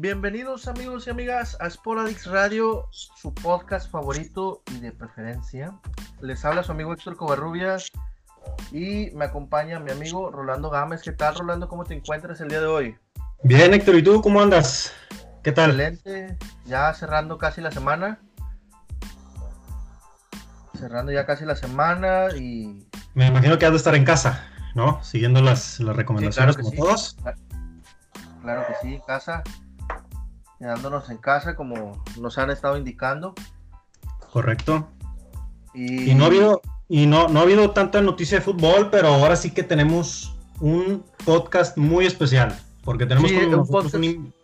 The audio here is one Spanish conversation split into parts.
Bienvenidos amigos y amigas a Sporadix Radio, su podcast favorito y de preferencia. Les habla su amigo Héctor Covarrubias y me acompaña mi amigo Rolando Gámez. ¿Qué tal Rolando? ¿Cómo te encuentras el día de hoy? Bien Héctor, ¿y tú cómo andas? ¿Qué tal? Excelente, ya cerrando casi la semana. Cerrando ya casi la semana y... Me imagino que has de estar en casa, ¿no? Siguiendo las, las recomendaciones Sí, como sí. todos. Claro que sí, casa. Quedándonos en casa como nos han estado indicando. Correcto. Y, Y no ha habido, y no, no ha habido tanta noticia de fútbol, pero ahora sí que tenemos un podcast muy especial. Porque tenemos Sí, con un nosotros podcast. un in-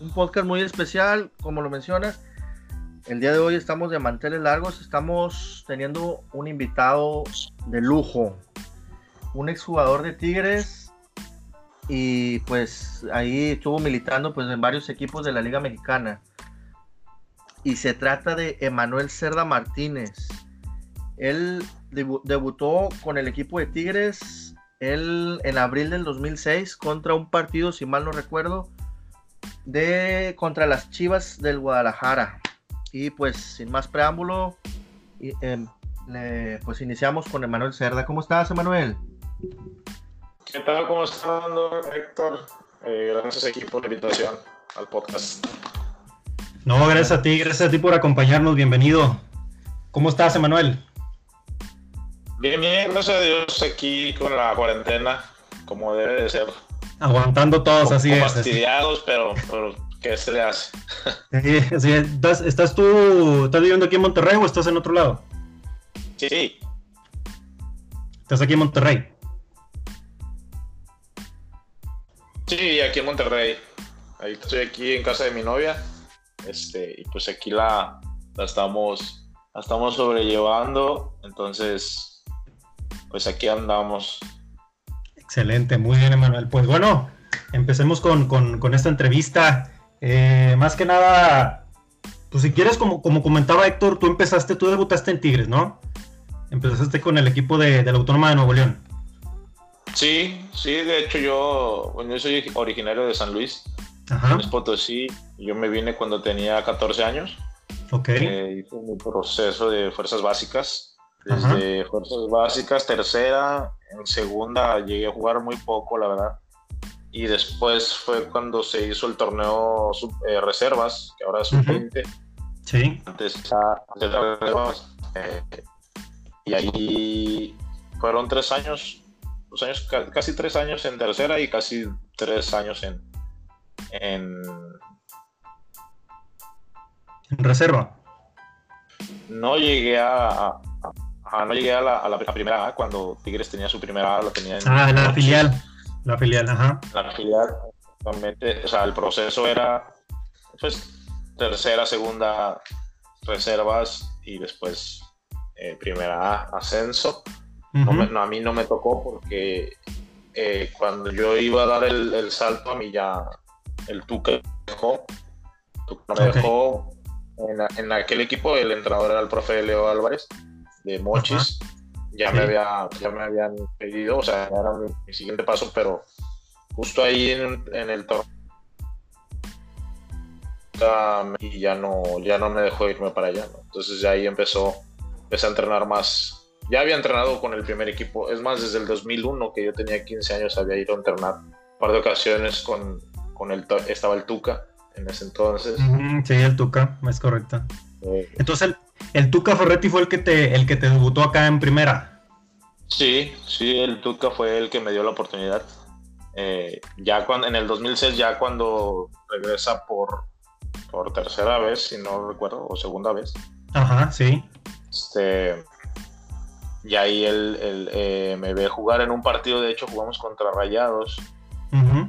un podcast muy especial, como lo mencionas. El día de hoy estamos de manteles largos, estamos teniendo un invitado de lujo, un exjugador de Tigres y pues ahí estuvo militando pues en varios equipos de la Liga Mexicana. Y se trata de Emanuel Cerda Martínez. Él debu- debutó con el equipo de Tigres en abril del 2006 contra un partido, si mal no recuerdo, de contra las Chivas del Guadalajara. Y pues sin más preámbulo, em, le- pues iniciamos con Emanuel Cerda. ¿Cómo estás, Emanuel? ¿Qué tal? ¿Cómo está dando Héctor? Eh, gracias aquí por la invitación al podcast. No, gracias a ti, gracias a ti por acompañarnos. Bienvenido. ¿Cómo estás, Emanuel? Bien, bien, gracias a Dios aquí con la cuarentena, como debe de ser. Aguantando todos, así es. así. fastidiados, pero, pero ¿qué se le hace? Sí, así es. ¿Estás, estás tú, estás viviendo aquí en Monterrey o estás en otro lado? Sí, Estás aquí en Monterrey. Sí, aquí en Monterrey. Ahí estoy aquí en casa de mi novia. Este, y pues aquí la, la estamos, estamos sobrellevando. Entonces, pues aquí andamos. Excelente, muy bien, Emanuel. Pues bueno, empecemos con, con- esta entrevista. Eh, más que nada, pues si quieres, como, como comentaba Héctor, tú empezaste, tú debutaste en Tigres, ¿no? Empezaste con el equipo de la Autónoma de Nuevo León. Sí, sí, de hecho yo, bueno, yo soy originario de San Luis, Ajá, Potosí. Yo me vine cuando tenía 14 años. ok. Eh, hice mi proceso de fuerzas básicas. Desde fuerzas básicas, tercera, en segunda llegué a jugar muy poco, la verdad. Y después fue cuando se hizo el torneo sub- eh, reservas, que ahora es Ujú. sub-20. Sí, Antes las reservas. eh, y ahí fueron tres años, dos años, ca- casi tres años en tercera y casi tres años en, en en reserva. no llegué a, a- a- no llegué a la, a la- primera A cuando Tigres tenía su primera A, lo tenía en Ah, la filial. La filial, ajá. la filial, o sea, el proceso era pues tercera, segunda, reservas y después eh, primera A, ascenso. No me- no, a mí no me tocó porque eh, cuando yo iba a dar el, el salto, a mí ya el Tuca me dejó. Tuca me dejó en, en aquel equipo, el entrenador era el profe Leo Álvarez de Mochis. Ya, Sí. me había, ya me habían pedido, o sea, era mi, mi siguiente paso, pero justo ahí en, en el torneo y ya no, ya no me dejó irme para allá. ¿no? Entonces ya ahí empezó, empecé a entrenar más. Ya había entrenado con el primer equipo, es más, desde el 2001 que yo tenía 15 años había ido a entrenar un par de ocasiones con, con el, estaba el Tuca en ese entonces. Sí, el Tuca, es correcto. Eh, Entonces, el, el Tuca Ferretti fue el que te, el que te debutó acá en primera. Sí, sí, el Tuca fue el que me dio la oportunidad. Eh, ya cuando, en el 2006, ya cuando regresa por, por tercera vez, si no recuerdo, o segunda vez, Ajá, sí. este, y ahí él, él, eh, me ve jugar en un partido, de hecho jugamos contra Rayados Ujú,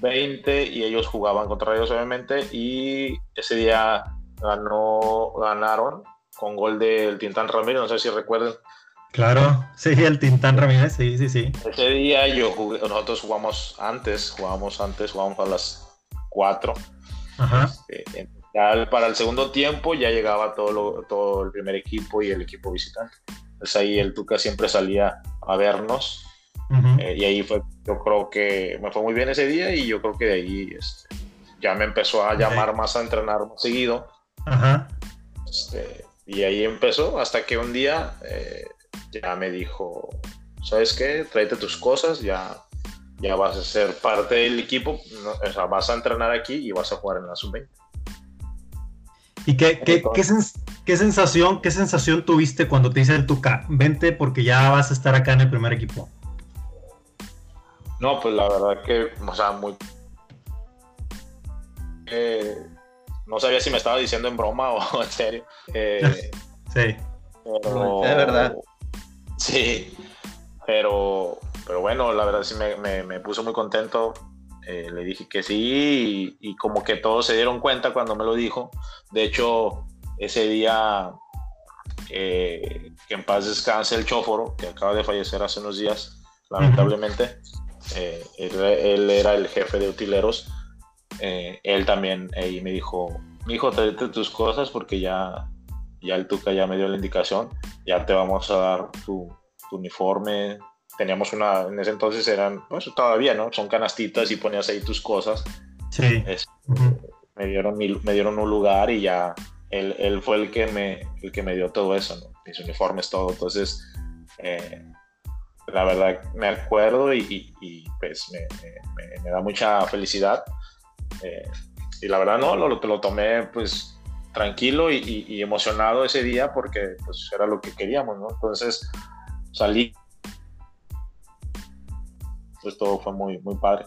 20 y ellos jugaban contra Rayados obviamente y ese día ganó, ganaron con gol del Tintán Ramírez, no sé si recuerdan, Claro, sí, el Tintán Ramírez, sí, sí, sí. Ese día yo jugué, nosotros jugamos antes, jugábamos antes, jugábamos a las 4. Ajá, Este, ya para el segundo tiempo ya llegaba todo, lo- todo el primer equipo y el equipo visitante. Entonces ahí el Tuca siempre salía a vernos eh, y ahí fue, yo creo que me fue muy bien ese día y yo creo que de ahí este, ya me empezó a llamar más a entrenar más seguido. Ajá. Este, y ahí empezó hasta que un día eh, ya me dijo, ¿sabes qué? Tráete tus cosas, ya, ya vas a ser parte del equipo, o sea, vas a entrenar aquí y vas a jugar en la sub-20. ¿Y qué, qué, qué, qué, sensación, qué sensación tuviste cuando te dice el Tuca, vente porque ya vas a estar acá en el primer equipo? No, pues la verdad que, o sea, muy... Eh, no sabía si me estaba diciendo en broma o en serio. Eh, sí. Pero, es verdad. Sí, pero, pero bueno, la verdad sí me, me, me puso muy contento. Eh, le dije que sí y, y, como que todos se dieron cuenta cuando me lo dijo. De hecho, ese día, eh, que en paz descanse el chóforo, que acaba de fallecer hace unos días, lamentablemente, eh, él, él, era el jefe de utileros. Él también ahí me dijo, mi hijo, tráete tus cosas porque ya, ya el Tuca ya me dio la indicación, ya te vamos a dar tu, tu uniforme. Teníamos una, en ese entonces eran, pues todavía, ¿no? Son canastitas y ponías ahí tus cosas. Sí. Es, uh -huh. me, dieron, me dieron un lugar y ya él, él, fue el que, me, el que me dio todo eso, ¿no? Mis uniformes, todo. Entonces, eh, la verdad me acuerdo y, y, y pues me, me, me, da mucha felicidad. Eh, y la verdad no, lo, lo tomé pues tranquilo y, y, emocionado ese día porque pues era lo que queríamos, ¿no? Entonces salí, pues todo fue muy, muy padre.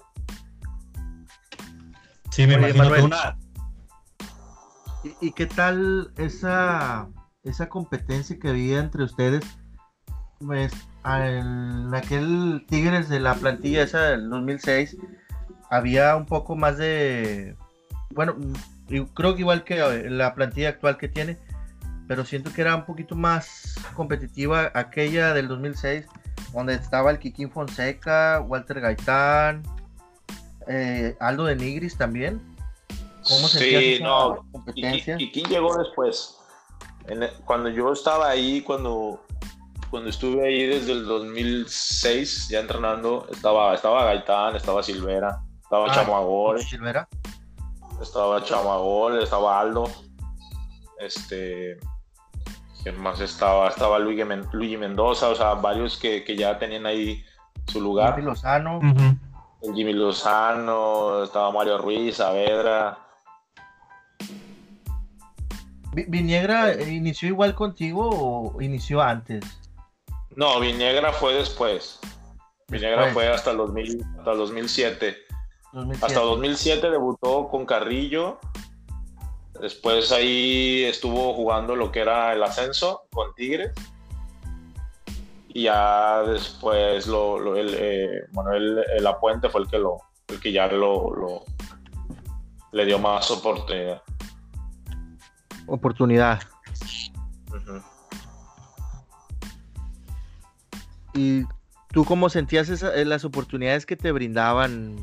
Sí, me Oye, imagino Manuel, una... ¿Y, ¿Y, qué tal esa, esa competencia que había entre ustedes? Pues, en aquel Tigres de la plantilla esa del 2006 había un poco más de bueno creo que igual que la plantilla actual que tiene pero siento que era un poquito más competitiva aquella del 2006 donde estaba el Kikín Fonseca Walter Gaitán eh, Aldo de Nigris también ¿cómo se sí, no, competencia? Kikín llegó después en, cuando yo estaba ahí cuando cuando estuve ahí desde el 2006 ya entrenando, estaba, estaba Gaitán, estaba Silvera, estaba ah, Chamagol. Silvera? Estaba Chamagol, estaba Aldo. Este. ¿Quién más estaba? Estaba Luigi, Luigi Mendoza, o sea, varios que, que, ya tenían ahí su lugar. Jimmy Lozano. Uh -huh. Jimmy Lozano, estaba Mario Ruiz, Saavedra. ¿Viniegra inició igual contigo o inició antes? No, Viniegra fue después. Viniegra después. fue hasta el, 2000, hasta el 2007. 2007. Hasta 2007 debutó con Carrillo. Después ahí estuvo jugando lo que era el ascenso con Tigres. Y ya después lo, lo el, eh, Manuel el Apuente fue el que lo el que ya lo, lo le dio más oportunidad. Oportunidad. Uh -huh. ¿Y tú cómo sentías esa, eh, las oportunidades que te brindaban?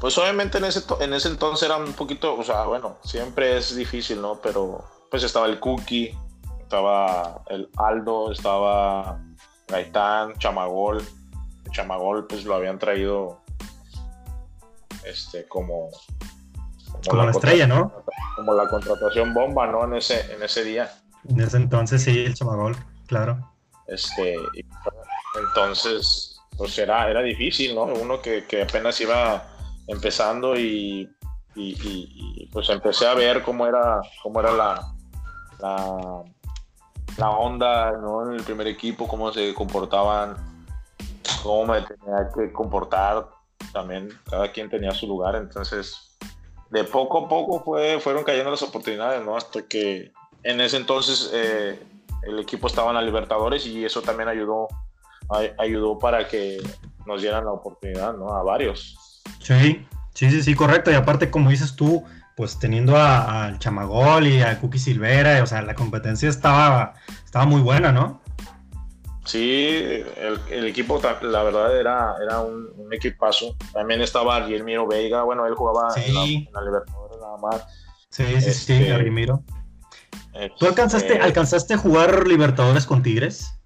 Pues obviamente en ese, en ese entonces era un poquito, o sea, bueno, siempre es difícil, ¿no? Pero pues estaba el Cookie, estaba el Aldo, estaba Gaitán, Chamagol. Chamagol pues lo habían traído este como como, como la, la estrella, ¿no? Como la contratación bomba, ¿no? En ese en ese día. En ese entonces sí, el Chamagol, claro. Este, entonces, pues era, era difícil, ¿no? Uno que, que apenas iba empezando y, pues empecé a ver cómo era, cómo era la, la, la, onda, ¿no? En el primer equipo, cómo se comportaban, cómo me tenía que comportar también, cada quien tenía su lugar, entonces de poco a poco fue, fueron cayendo las oportunidades, ¿no? Hasta que en ese entonces eh, el equipo estaba en la Libertadores y eso también ayudó, ayudó para que nos dieran la oportunidad, ¿no? A varios. Sí, sí, sí, sí, correcto. Y aparte, como dices tú, pues teniendo al Chamagol y a Cookie Silvera, o sea, la competencia estaba, estaba muy buena, ¿no? Sí, el, el equipo, la verdad, era, era un, un, equipazo. También estaba Guillermo Veiga, bueno, él jugaba sí. en, la, en, la, Libertadores nada más. Sí, sí, este, sí, Guillermo. ¿Tú alcanzaste, eh, alcanzaste a jugar Libertadores con Tigres?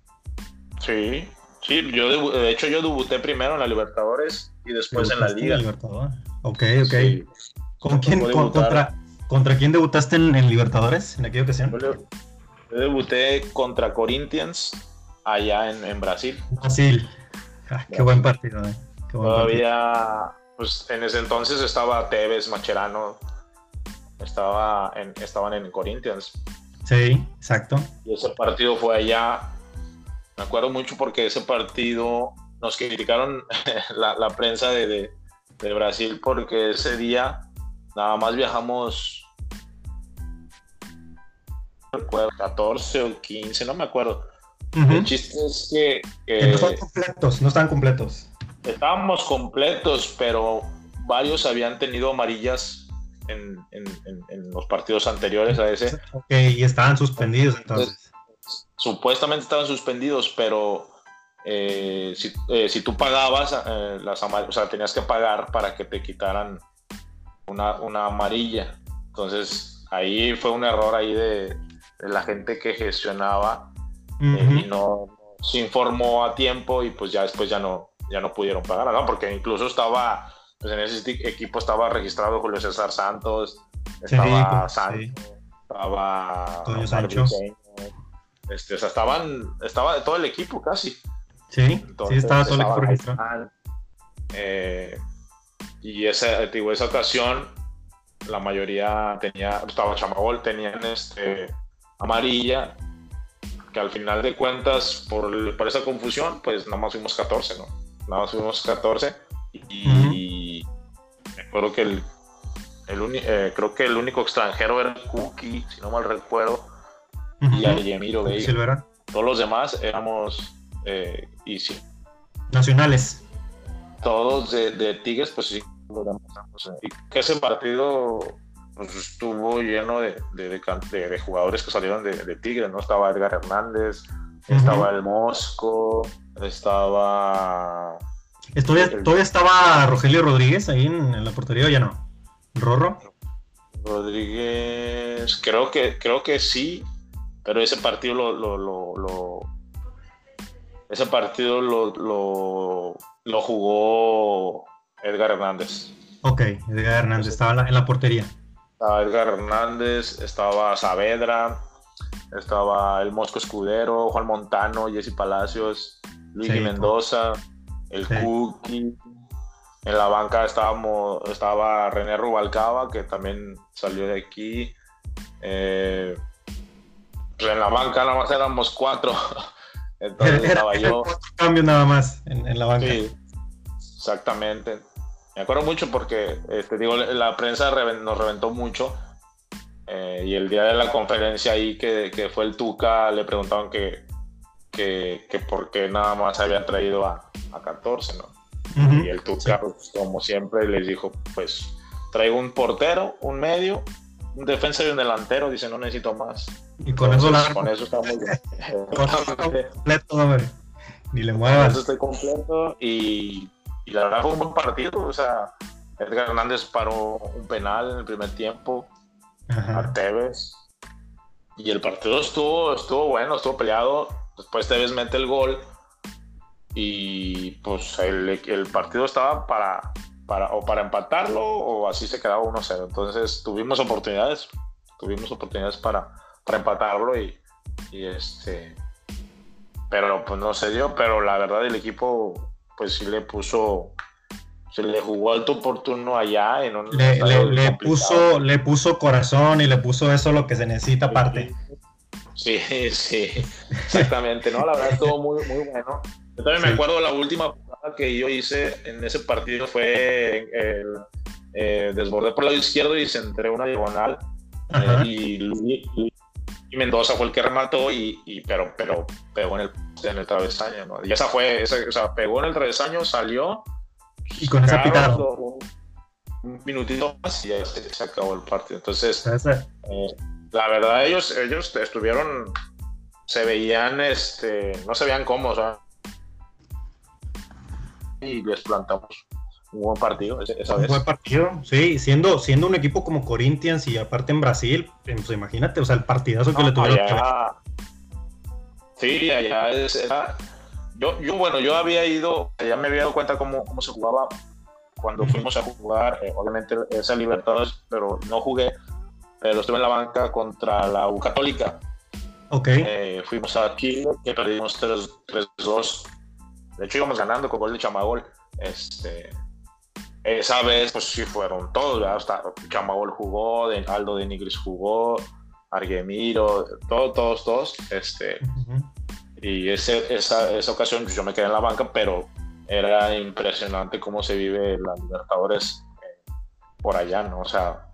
Sí, Sí, yo de hecho yo debuté primero en la Libertadores y después en la Liga. Ok, ok. ¿Con quién, contra, contra, quién debutaste en, Libertadores en aquella ocasión? Yo, debuté contra Corinthians allá en, Brasil. Brasil. Ah, qué buen partido, eh. Todavía, pues en ese entonces estaba Tevez, Macherano, estaba en, estaban en Corinthians. Sí, exacto. Y ese partido fue allá. Me acuerdo mucho porque ese partido nos criticaron la, prensa de, Brasil porque ese nada más viajamos 14 o 15, no me acuerdo. El chiste es que, no están completos, no están completos. Estábamos completos, pero varios habían tenido amarillas en, los partidos anteriores a ese. Ok, y estaban suspendidos entonces. Supuestamente estaban suspendidos, pero eh, eh, si, tú pagabas eh, las o sea, tenías que pagar para que te quitaran una, amarilla. Entonces, ahí fue un error ahí de, la gente que gestionaba y no, se informó a tiempo y pues ya después ya no, ya no pudieron pagar, ¿no? Porque incluso estaba, pues en ese equipo estaba registrado Julio César Santos, estaba Santos, estaba Sancho. Este, o sea, estaban, estaba todo el equipo casi. Sí, sí, estaba todo el equipo registrado. Eh, y esa, digo, esa ocasión, la mayoría tenía, estaba Chamagol, tenían este, amarilla, que al final de cuentas, por, por esa confusión, pues nada más fuimos 14, ¿no? Nada más fuimos 14. Y, me acuerdo que el, el eh, creo que el único extranjero era Cookie, si no mal recuerdo, y Argemiro Veiga. Todos los demás éramos eh. Nacionales. Todos de, de Tigres, pues sí, y que ese partido pues, estuvo lleno de, de, jugadores que salieron de, Tigres, ¿no? Estaba Edgar Hernández, estaba el Mosco, estaba... ¿Todavía, ¿Todavía estaba Rogelio Rodríguez ahí en, la portería o ya no? ¿Rorro? Rodríguez, creo que, creo que sí, pero ese partido lo, lo, ese partido lo, lo, jugó Edgar Hernández. Ok, Edgar Hernández estaba en la, portería. Estaba Edgar Hernández, estaba Saavedra, estaba el Mosco Escudero, Juan Montano, Jesse Palacios, Luigi Mendoza, el Cookie. En la banca estábamos, estaba René Rubalcaba, que también salió de aquí. Eh, pues en la banca nada más éramos cuatro. Entonces estaba yo. cambio nada más en, la banca. Sí, exactamente. Me acuerdo mucho porque, este, digo, la prensa nos reventó mucho. Eh, y el día de la conferencia ahí que, que fue el Tuca, le preguntaban que, que, que, por qué nada más habían traído a, a 14, ¿no? Y el Tuca, pues, como siempre, les dijo, pues traigo un portero, un medio, un defensa y un delantero, dice, no necesito más. Y con eso la... Con eso estamos bien. completo, hombre. Ni le muevas. Con eso estoy completo y y la verdad fue un buen partido. O sea, Edgar Hernández paró un penal en el primer tiempo a Tevez. Y el partido estuvo, estuvo bueno, estuvo peleado. Después Tevez mete el gol. Y pues el, el partido estaba para, para, o para empatarlo o así se quedaba 1-0. Entonces tuvimos oportunidades. Tuvimos oportunidades para, para empatarlo y, y este. Pero pues no se dio. Pero la verdad el equipo pues sí le puso, se le jugó alto oportuno allá. En un le, le, puso, le puso corazón y le puso eso lo que se necesita aparte. Sí, sí, exactamente, ¿no? La verdad estuvo muy, muy bueno. Yo también me acuerdo la última jugada que yo hice en ese partido fue el, eh, desbordé por el lado izquierdo y centré una diagonal. Eh, y, y Mendoza fue el que remató y, y pero pero pegó en el, en el travesaño ¿no? y esa fue esa, o sea, pegó en el travesaño salió. Y con esa pitada. un, minutito más y ya se, acabó el partido. Entonces eh, la verdad ellos ellos estuvieron se veían este no se veían cómodos y les plantamos un buen partido esa vez. Un buen partido, sí, siendo, siendo un equipo como Corinthians y aparte en Brasil, pues imagínate, o sea, el partidazo que le tuvieron Sí, allá era yo, yo, bueno, yo había ido, ya me había dado cuenta cómo, cómo se jugaba cuando fuimos a jugar, eh, obviamente esa Libertadores, pero no jugué, pero estuve en la banca contra la U Católica. Ok. Eh, fuimos a Chile, que perdimos 3-2. De hecho, íbamos ganando con gol de Chamagol. Este, esa vez, pues sí fueron todos, Hasta Chamagol jugó, Aldo de Nigris jugó, Arguemiro, todos, todos, todos. Este, Y ese, esa, esa ocasión pues, yo me quedé en la banca, pero era impresionante cómo se vive la Libertadores eh, por allá, ¿no? O sea,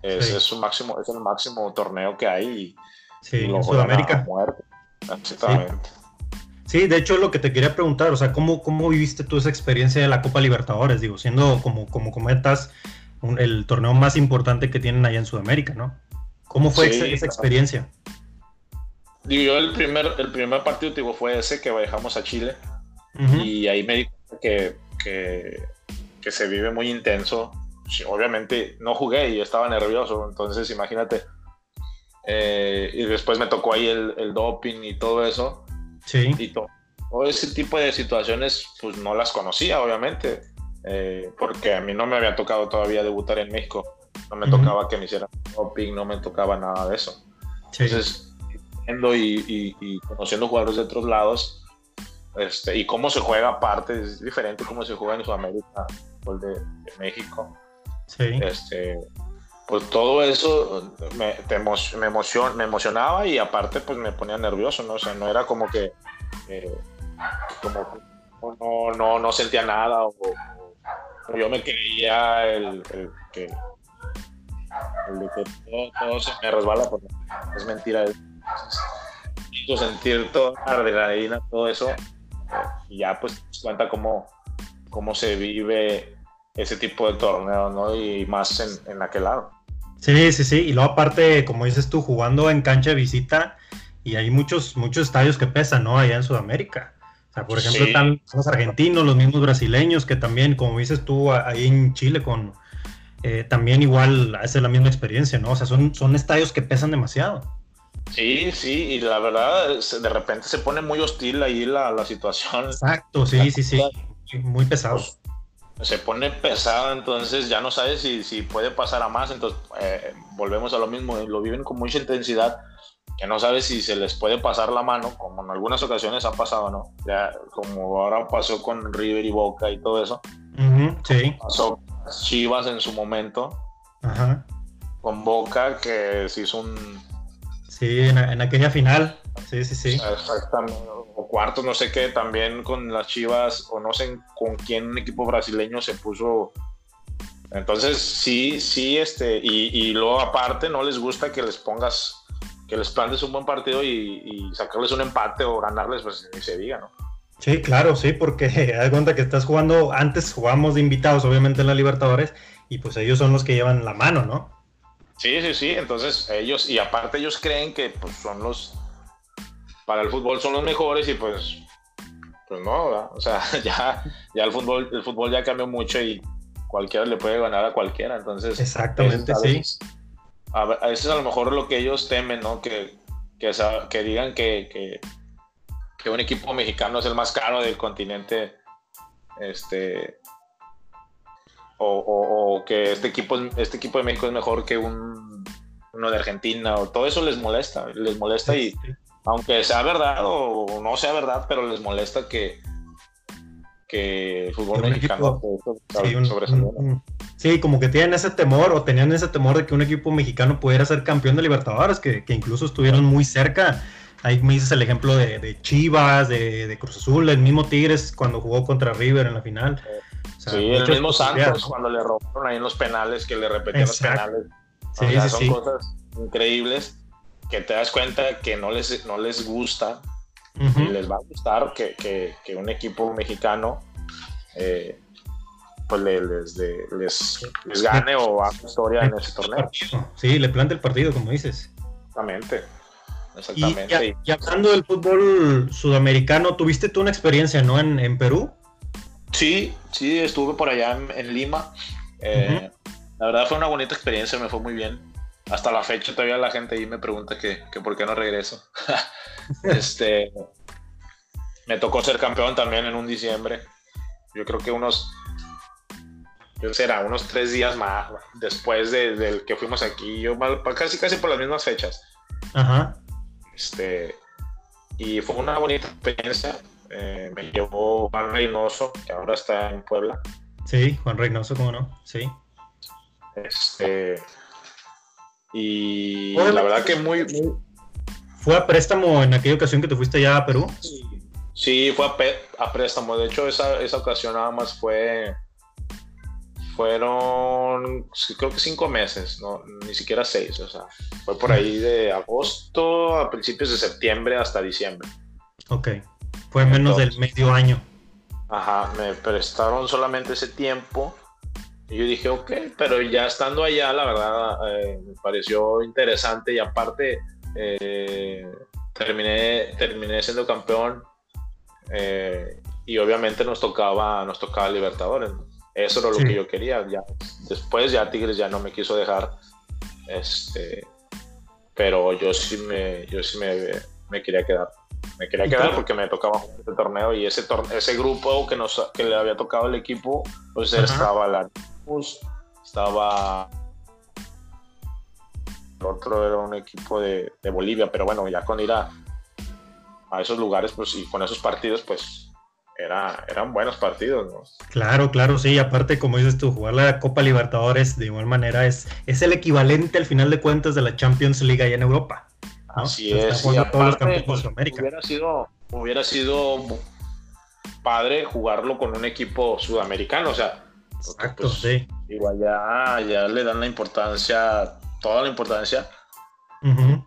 es, es, un máximo, es el máximo torneo que hay. Y, sí, en Sudamérica. Exactamente. Sí. De hecho es lo que te quería preguntar, o sea, ¿cómo, cómo viviste tú esa experiencia de la Copa Libertadores? Digo, siendo como, como comentas, el torneo más importante que tienen allá en Sudamérica, ¿no? ¿Cómo fue esa, experiencia? Digo, yo el primer, el primer partido digo, fue ese que viajamos a Chile y ahí me di cuenta que, que, que se vive muy intenso. obviamente no jugué y estaba nervioso, entonces imagínate. Eh, y después me tocó ahí el, el, doping y todo eso. Sí. Y todo, ese tipo de situaciones, pues no las conocía, obviamente, eh, porque a mí no me había tocado todavía debutar en México. No me tocaba que me hicieran doping, no me tocaba nada de eso. Sí. Entonces, viendo y, y, conociendo jugadores de otros lados, este, y cómo se juega aparte, es diferente cómo se juega en Sudamérica, el de, de México. Sí. Este, pues todo eso me, me, emocion, me emocionaba y aparte pues me ponía nervioso, ¿no? O sea, no era como que eh, como no, no, no, sentía nada o, yo me creía el, que el todo, se me resbala porque es mentira. Entonces, sentir toda la adrenalina, todo eso, y ya pues cuenta cómo, cómo se vive ese tipo de torneo, ¿no? Y más en, en aquel lado. Sí, sí, sí. Y luego aparte, como dices tú, jugando en cancha de visita, y hay muchos, muchos estadios que pesan, ¿no? Allá en Sudamérica. O sea, por ejemplo, están los argentinos, los mismos brasileños, que también, como dices tú, ahí en Chile, con eh, también igual hace la misma experiencia, ¿no? O sea, son, son estadios que pesan demasiado. Sí, sí, y la verdad, de repente se pone muy hostil ahí la, la situación. Exacto, sí, sí, sí, muy pesado. Se pone pesado, entonces ya no sabes si, si puede pasar a más, entonces eh, volvemos a lo mismo, lo viven con mucha intensidad, que no sabes si se les puede pasar la mano, como en algunas ocasiones ha pasado, ¿no? Ya, como ahora pasó con River y Boca y todo eso. sí. Pasó Chivas en su momento. Ajá. Con Boca, que se hizo un Sí, en, aquella final. Sí, sí, sí. Exactamente. Cuartos, no sé qué, también con las Chivas, o no sé con quién un equipo brasileño se puso. Entonces, sí, sí, este, y, luego aparte no les gusta que les pongas, que les plantes un buen partido y, sacarles un empate o ganarles, pues ni se diga, ¿no? Sí, claro, sí, porque da cuenta que estás jugando, antes jugamos de invitados, obviamente en la Libertadores, y pues ellos son los que llevan la mano, ¿no? Sí, sí, sí. Entonces ellos, y aparte ellos creen que pues, son los, para el fútbol son los mejores y pues, pues no, o sea, ya, ya el fútbol, el fútbol ya cambió mucho y cualquiera le puede ganar a cualquiera. Entonces, exactamente, sí. A, veces a lo mejor lo que ellos temen, ¿no? Que, que, que digan que, que, que un equipo mexicano es el más caro del continente, este, o, que este equipo, este equipo de México es mejor que un, uno de Argentina, o todo eso les molesta, les molesta y aunque sea verdad o no sea verdad, pero les molesta que, que el fútbol mexicano sí, sí, como que tienen ese temor o tenían ese temor de que un equipo mexicano pudiera ser campeón de Libertadores, que, que incluso estuvieron muy cerca. Ahí me dices el ejemplo de, Chivas, de, de, Cruz Azul, el mismo Tigres cuando jugó contra River en la final. Sí, el mismo Santos cuando le robaron ahí en los penales, que le repetían los penales. son cosas increíbles que te das cuenta que no les, no les gusta y les va a gustar que, que, que un equipo mexicano eh, pues les, les, les, gane o haga historia en ese torneo. Sí, le planta el partido, como dices. Exactamente. Exactamente. Y, hablando del fútbol sudamericano, ¿tuviste tú una experiencia, no, en, en Perú? Sí, sí, estuve por allá en, Lima. Eh, la verdad fue una bonita experiencia, me fue muy bien. Hasta la fecha todavía la gente ahí me pregunta que, por qué no regreso. este, me tocó ser campeón también en un diciembre. Yo creo que unos, yo será, unos tres días más después del que fuimos aquí, yo casi casi por las mismas fechas. Ajá. Este, y fue una bonita experiencia. Eh, me llevó Juan Reynoso, que ahora está en Puebla. Sí, Juan Reynoso, cómo no, sí. Este, y la verdad que muy, ¿Fue a préstamo en aquella ocasión que te fuiste ya a Perú? Sí, fue a, préstamo. De hecho, esa, esa ocasión nada más fue. Fueron, creo que cinco meses, no, ni siquiera seis. O sea, fue por ahí de agosto a principios de septiembre hasta diciembre. Ok, fue menos del medio año. Ajá, me prestaron solamente ese tiempo. Y yo dije, ok, pero ya estando allá, la verdad, eh, me pareció interesante y aparte eh, terminé, terminé siendo campeón eh, y obviamente nos tocaba, nos tocaba Libertadores. Eso era lo que yo quería. Ya, después ya Tigres ya no me quiso dejar. Este, pero yo sí me, yo sí me, me quería quedar. Me quería quedar porque me tocaba este torneo y ese, ese grupo que, nos, que le había tocado el equipo, pues estaba la estaba otro era un equipo de, Bolivia, pero bueno, ya con ir a, esos lugares pues, y con esos partidos, pues era, eran buenos partidos, ¿no? Claro, claro, sí, aparte como dices tú, jugar la Copa Libertadores de igual manera es, es el equivalente al final de cuentas de la Champions League allá en Europa. Así es, y aparte, pues, hubiera sido, hubiera sido padre jugarlo con un equipo sudamericano, o sea, Exacto, pues, sí. igual ya, ya le dan la importancia toda la importancia.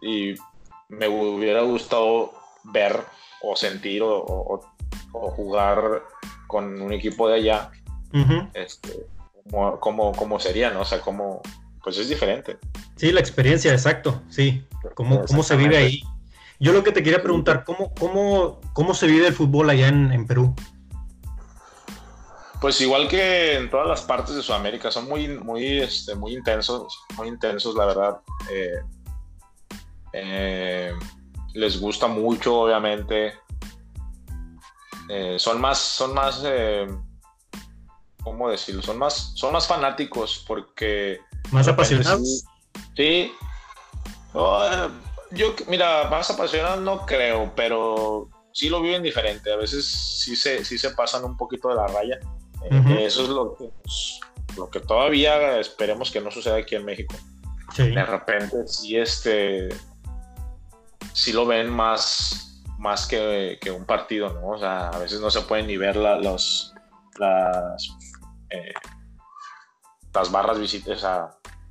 Y me hubiera gustado ver o sentir o, jugar con un equipo de allá. este, como, como, sería, ¿no? O sea, como, pues es diferente. Sí, la experiencia, exacto, sí. ¿Cómo, cómo se vive ahí? Yo lo que te quería preguntar, ¿cómo, cómo, cómo se vive el fútbol allá en, en Perú? Pues igual que en todas las partes de Sudamérica, son muy, muy, este, muy intensos, muy intensos, la verdad. Eh, eh, les gusta mucho, obviamente. Eh, son más, son más, ¿cómo decirlo? Son más, son más fanáticos porque... Más apasionados. Sí. yo, mira, más apasionados no creo, pero sí lo viven diferente. A veces sí se, sí se pasan un poquito de la raya. Eso es lo que, lo que todavía esperemos que no suceda aquí en México. De repente sí, este, sí lo ven más, más que, un partido, ¿no? O sea, a veces no se pueden ni ver los, las, eh, las barras visitas,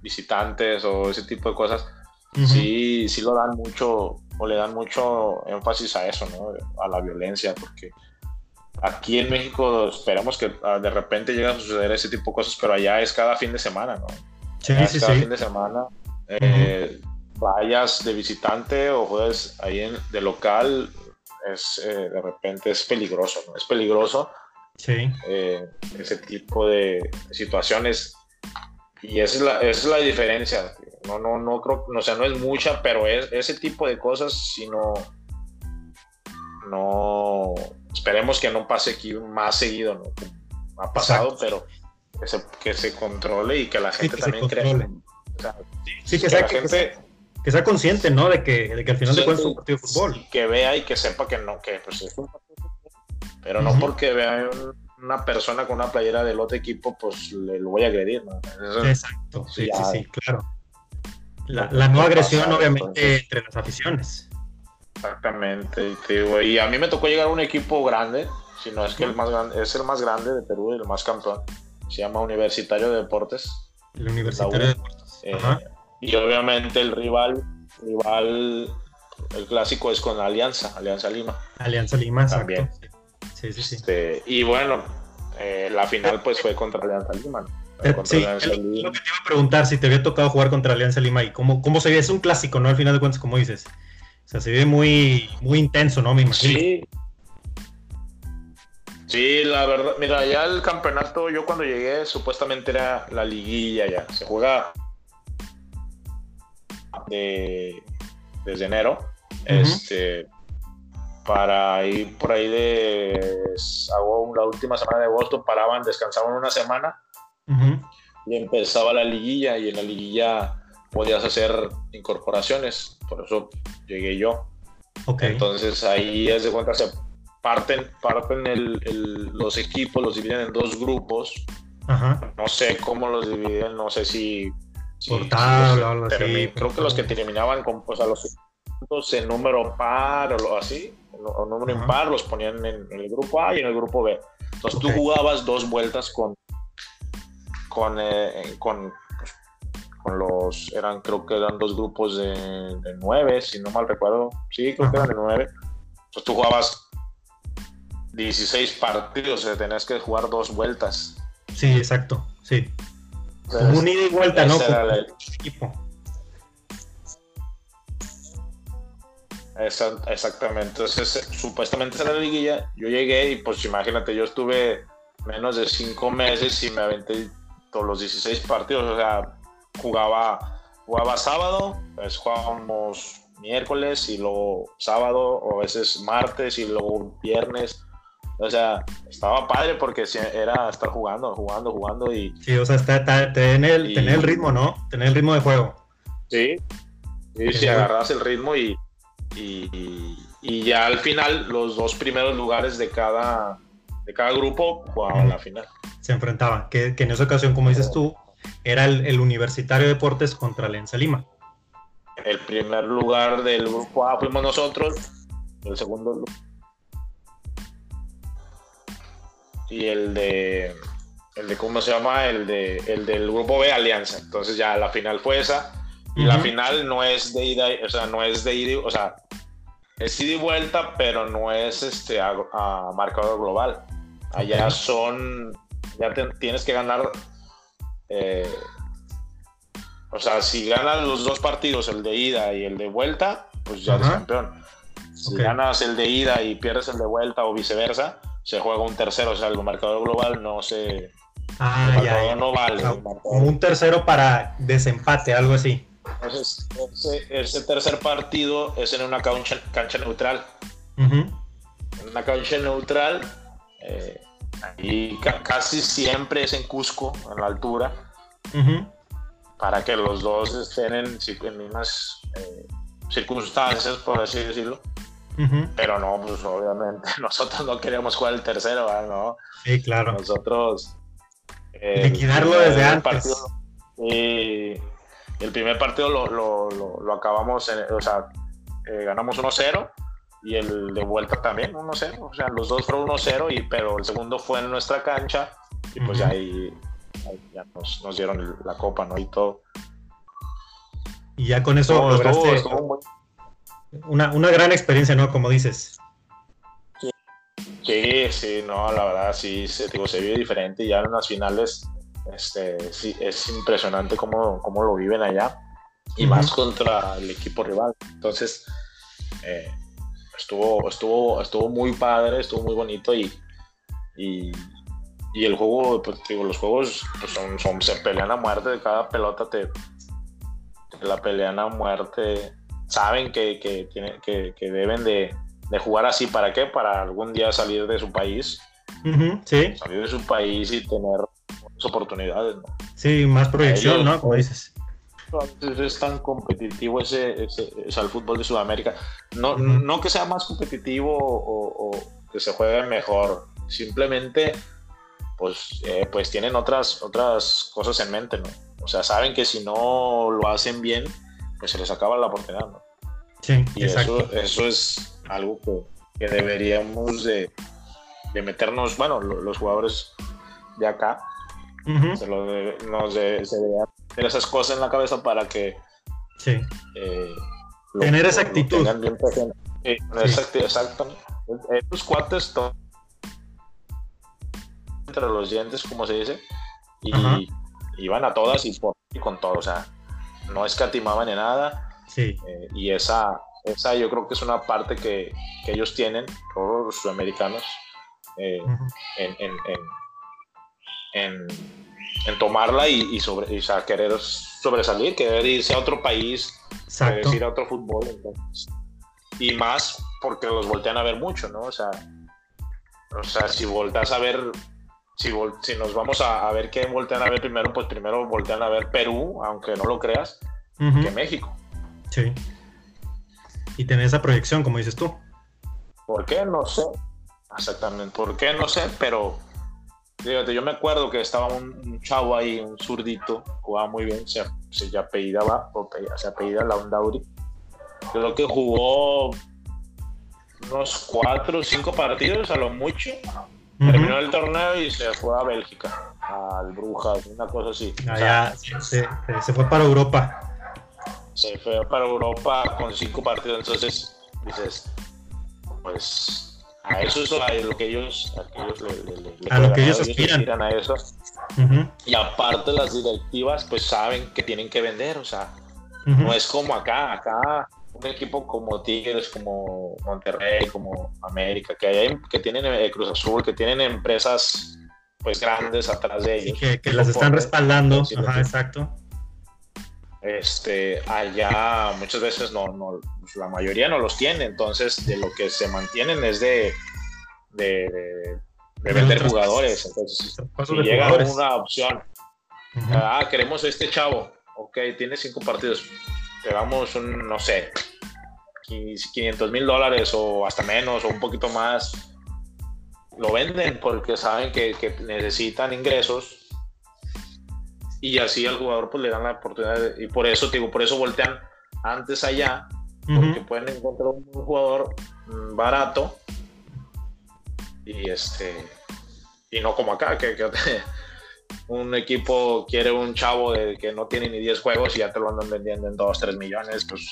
visitantes o ese tipo de cosas. Sí, sí lo dan mucho o le dan mucho énfasis a eso, ¿no? A la violencia, porque Aquí en México esperamos que ah, de repente llegue a suceder ese tipo de cosas, pero allá es cada fin de semana, ¿no? Sí, sí, cada sí. fin de semana. Eh, vayas de visitante o juegues ahí en, de local, es, eh, de repente es peligroso, ¿no? Es peligroso sí. Eh, ese tipo de situaciones. Y esa es la, esa es la diferencia. No, no, no creo, o sea, no es mucha, pero es, ese tipo de cosas, si no, no, esperemos que no pase aquí más seguido, ¿no? Ha pasado, pero que se, que se, controle y que la gente también crea. sí, que, sea, que, sea, consciente, ¿no? De que, de que al final de cuentas es un partido de fútbol. que vea y que sepa que no, que pues es un partido de fútbol. Pero no porque vea una persona con una playera del otro equipo, pues le lo voy a agredir, ¿no? Exacto, sí, sí, sí, claro. La, la no agresión, obviamente, entre las aficiones. Exactamente, y a mí me tocó llegar a un equipo grande, si no es que el más grande, es el más grande de Perú y el más campeón. Se llama Universitario de Deportes. El Universitario de Deportes. Eh, y obviamente el rival, rival, el clásico es con Alianza, Alianza Lima. Alianza Lima, también. Sí, sí, sí. Este, y bueno, eh, la final pues fue contra Alianza Lima. Eh, sí, lo que te iba a preguntar, si te había tocado jugar contra Alianza Lima y cómo, cómo se ve, es un clásico, ¿no? Al final de cuentas, como dices. Sea, se ve muy, muy intenso, ¿no? Me imagino. Sí. Sí, la verdad, mira, ya el campeonato, yo cuando llegué, supuestamente era la liguilla ya. Se juega desde enero. Este, para ahí, por ahí de hago la última semana de agosto, paraban, descansaban una semana y empezaba la liguilla y en la liguilla podías hacer incorporaciones, por eso llegué yo. Entonces ahí es de cuenta se parten, parten los equipos, los dividen en dos grupos. No sé cómo los dividen, no sé si... Por algo así. Creo que los que terminaban con pues, a los en número par o así, o número impar, los ponían en, el grupo A y en el grupo B. Entonces tú jugabas dos vueltas con, con, eh, con, con, los, eran, creo que eran dos grupos de, nueve, si no mal recuerdo. Sí, creo que eran de nueve. Entonces tú jugabas 16 partidos, o sea, tenías que jugar dos vueltas. Sí, exacto, sí. Como un ida y vuelta, ¿no? el equipo. exactamente. Entonces, supuestamente era la liguilla. Yo llegué y, pues, imagínate, yo estuve menos de cinco meses y me aventé todos los 16 partidos. O sea, jugaba, jugaba sábado, pues jugábamos miércoles y luego sábado, o a veces martes y luego viernes. O sea, estaba padre porque era estar jugando, jugando, jugando y... Sí, o sea, tener, el, tener el ritmo, ¿no? Tener el ritmo de juego. Sí, sí, si agarras el ritmo y, y, ya al final los dos primeros lugares de cada, de cada grupo jugaban la final. Se enfrentaban, que, en esa ocasión, como dices tú, era el, Universitario de Deportes contra el Lima. El primer lugar del grupo A fuimos nosotros, el segundo y el de el de cómo se llama el de el del grupo B Alianza. Entonces ya la final fue esa. Y la final no es de ida, o sea, no es de ida, o sea, es ida y vuelta, pero no es este a, marcador global. Allá son, ya tienes que ganar, eh, o sea, si ganas los dos partidos, el de ida y el de vuelta, pues ya eres campeón. Si ganas el de ida y pierdes el de vuelta o viceversa, se juega un tercero, o sea, el marcador global no se... Ah, ya, no vale. un tercero para desempate, algo así. Entonces, ese, tercer partido es en una cancha, cancha neutral. En una cancha neutral, eh, y casi siempre es en Cusco, en la altura, para que los dos estén en, en mismas eh, circunstancias, por así decirlo. Pero no, pues obviamente nosotros no queríamos jugar el tercero, ¿no? Sí, claro. Nosotros. Eh, Liquidarlo desde antes. El primer partido lo, lo, lo, acabamos, o sea, eh, ganamos 1-0 y el de vuelta también 1-0. O sea, los dos fueron 1-0, y, pero el segundo fue en nuestra cancha y pues ya ahí, ya nos, nos, dieron la copa, ¿no? Y todo. Y ya con eso lograste una, una, gran experiencia, ¿no? Como dices. Sí, sí, no, la verdad sí, se, digo, se vive diferente ya en las finales este, sí, es impresionante cómo, cómo lo viven allá y más contra el equipo rival. Entonces, eh, estuvo, estuvo, estuvo muy padre, estuvo muy bonito y, y, y el juego, pues, digo, los juegos pues, son, son, se pelean a muerte, de cada pelota te, la pelean a muerte. Saben que, que, que, que deben de, de, jugar así, ¿para qué? Para algún día salir de su país. sí. Salir de su país y tener oportunidades, ¿no? Sí, más proyección, ¿no? Como dices. Es tan competitivo ese, ese, el fútbol de Sudamérica. No, no que sea más competitivo o, que se juegue mejor, simplemente pues, eh, pues tienen otras, otras cosas en mente, ¿no? O sea, saben que si no lo hacen bien, pues se les acaba la oportunidad, ¿no? Sí, y Eso, eso es algo que, que deberíamos de, de, meternos, bueno, los jugadores de acá, se lo de, se tener esas cosas en la cabeza para que sí. Eh, tener esa actitud. Sí, exacto. Estos cuates entre los dientes, como se dice, y iban a todas y, por, y con todo, o sea, no escatimaban ni nada. Sí. Eh, y esa, esa yo creo que es una parte que, que ellos tienen, todos los sudamericanos, eh, en, en, en, tomarla y, sobre, y, querer sobresalir, querer irse a otro país, querer ir a otro fútbol. y más porque los voltean a ver mucho, ¿no? O sea, o sea si volteas a ver, si, si nos vamos a, ver qué voltean a ver primero, pues primero voltean a ver Perú, aunque no lo creas, que México. Sí. Y tener esa proyección, como dices tú. ¿Por qué? No sé. Exactamente. ¿Por qué? No sé, pero fíjate, yo me acuerdo que estaba un, chavo ahí, un zurdito, jugaba muy bien, se, se apellidaba, se apellida Laundauri. Creo que jugó unos cuatro o cinco partidos a lo mucho. Terminó el torneo y se fue a Bélgica, al Brujas, una cosa así. Ah, se, se, fue para Europa. Se fue para Europa con cinco partidos, entonces dices, pues a eso es a lo que ellos, a, ellos le, a lo que ellos aspiran. a eso. Y aparte las directivas pues saben que tienen que vender, o sea, no es como acá, acá un equipo como Tigres, como Monterrey, como América, que, hay, que tienen eh, Cruz Azul, que tienen empresas pues grandes atrás de ellos. que, las están respaldando, Ajá, exacto. Este, allá muchas veces no, no, la mayoría no los tiene, entonces de lo que se mantienen es de, de, vender jugadores. Entonces, si llega una opción, ah, queremos este chavo, ok, tiene cinco partidos, te damos un, no sé, 500 mil dólares o hasta menos o un poquito más, lo venden porque saben que, necesitan ingresos y así al jugador pues le dan la oportunidad y por eso digo, por eso voltean antes allá porque pueden encontrar un jugador mm, barato y este y no como acá que, que un equipo quiere un chavo de que no tiene ni 10 juegos y ya te lo andan vendiendo en 2, 3 millones, pues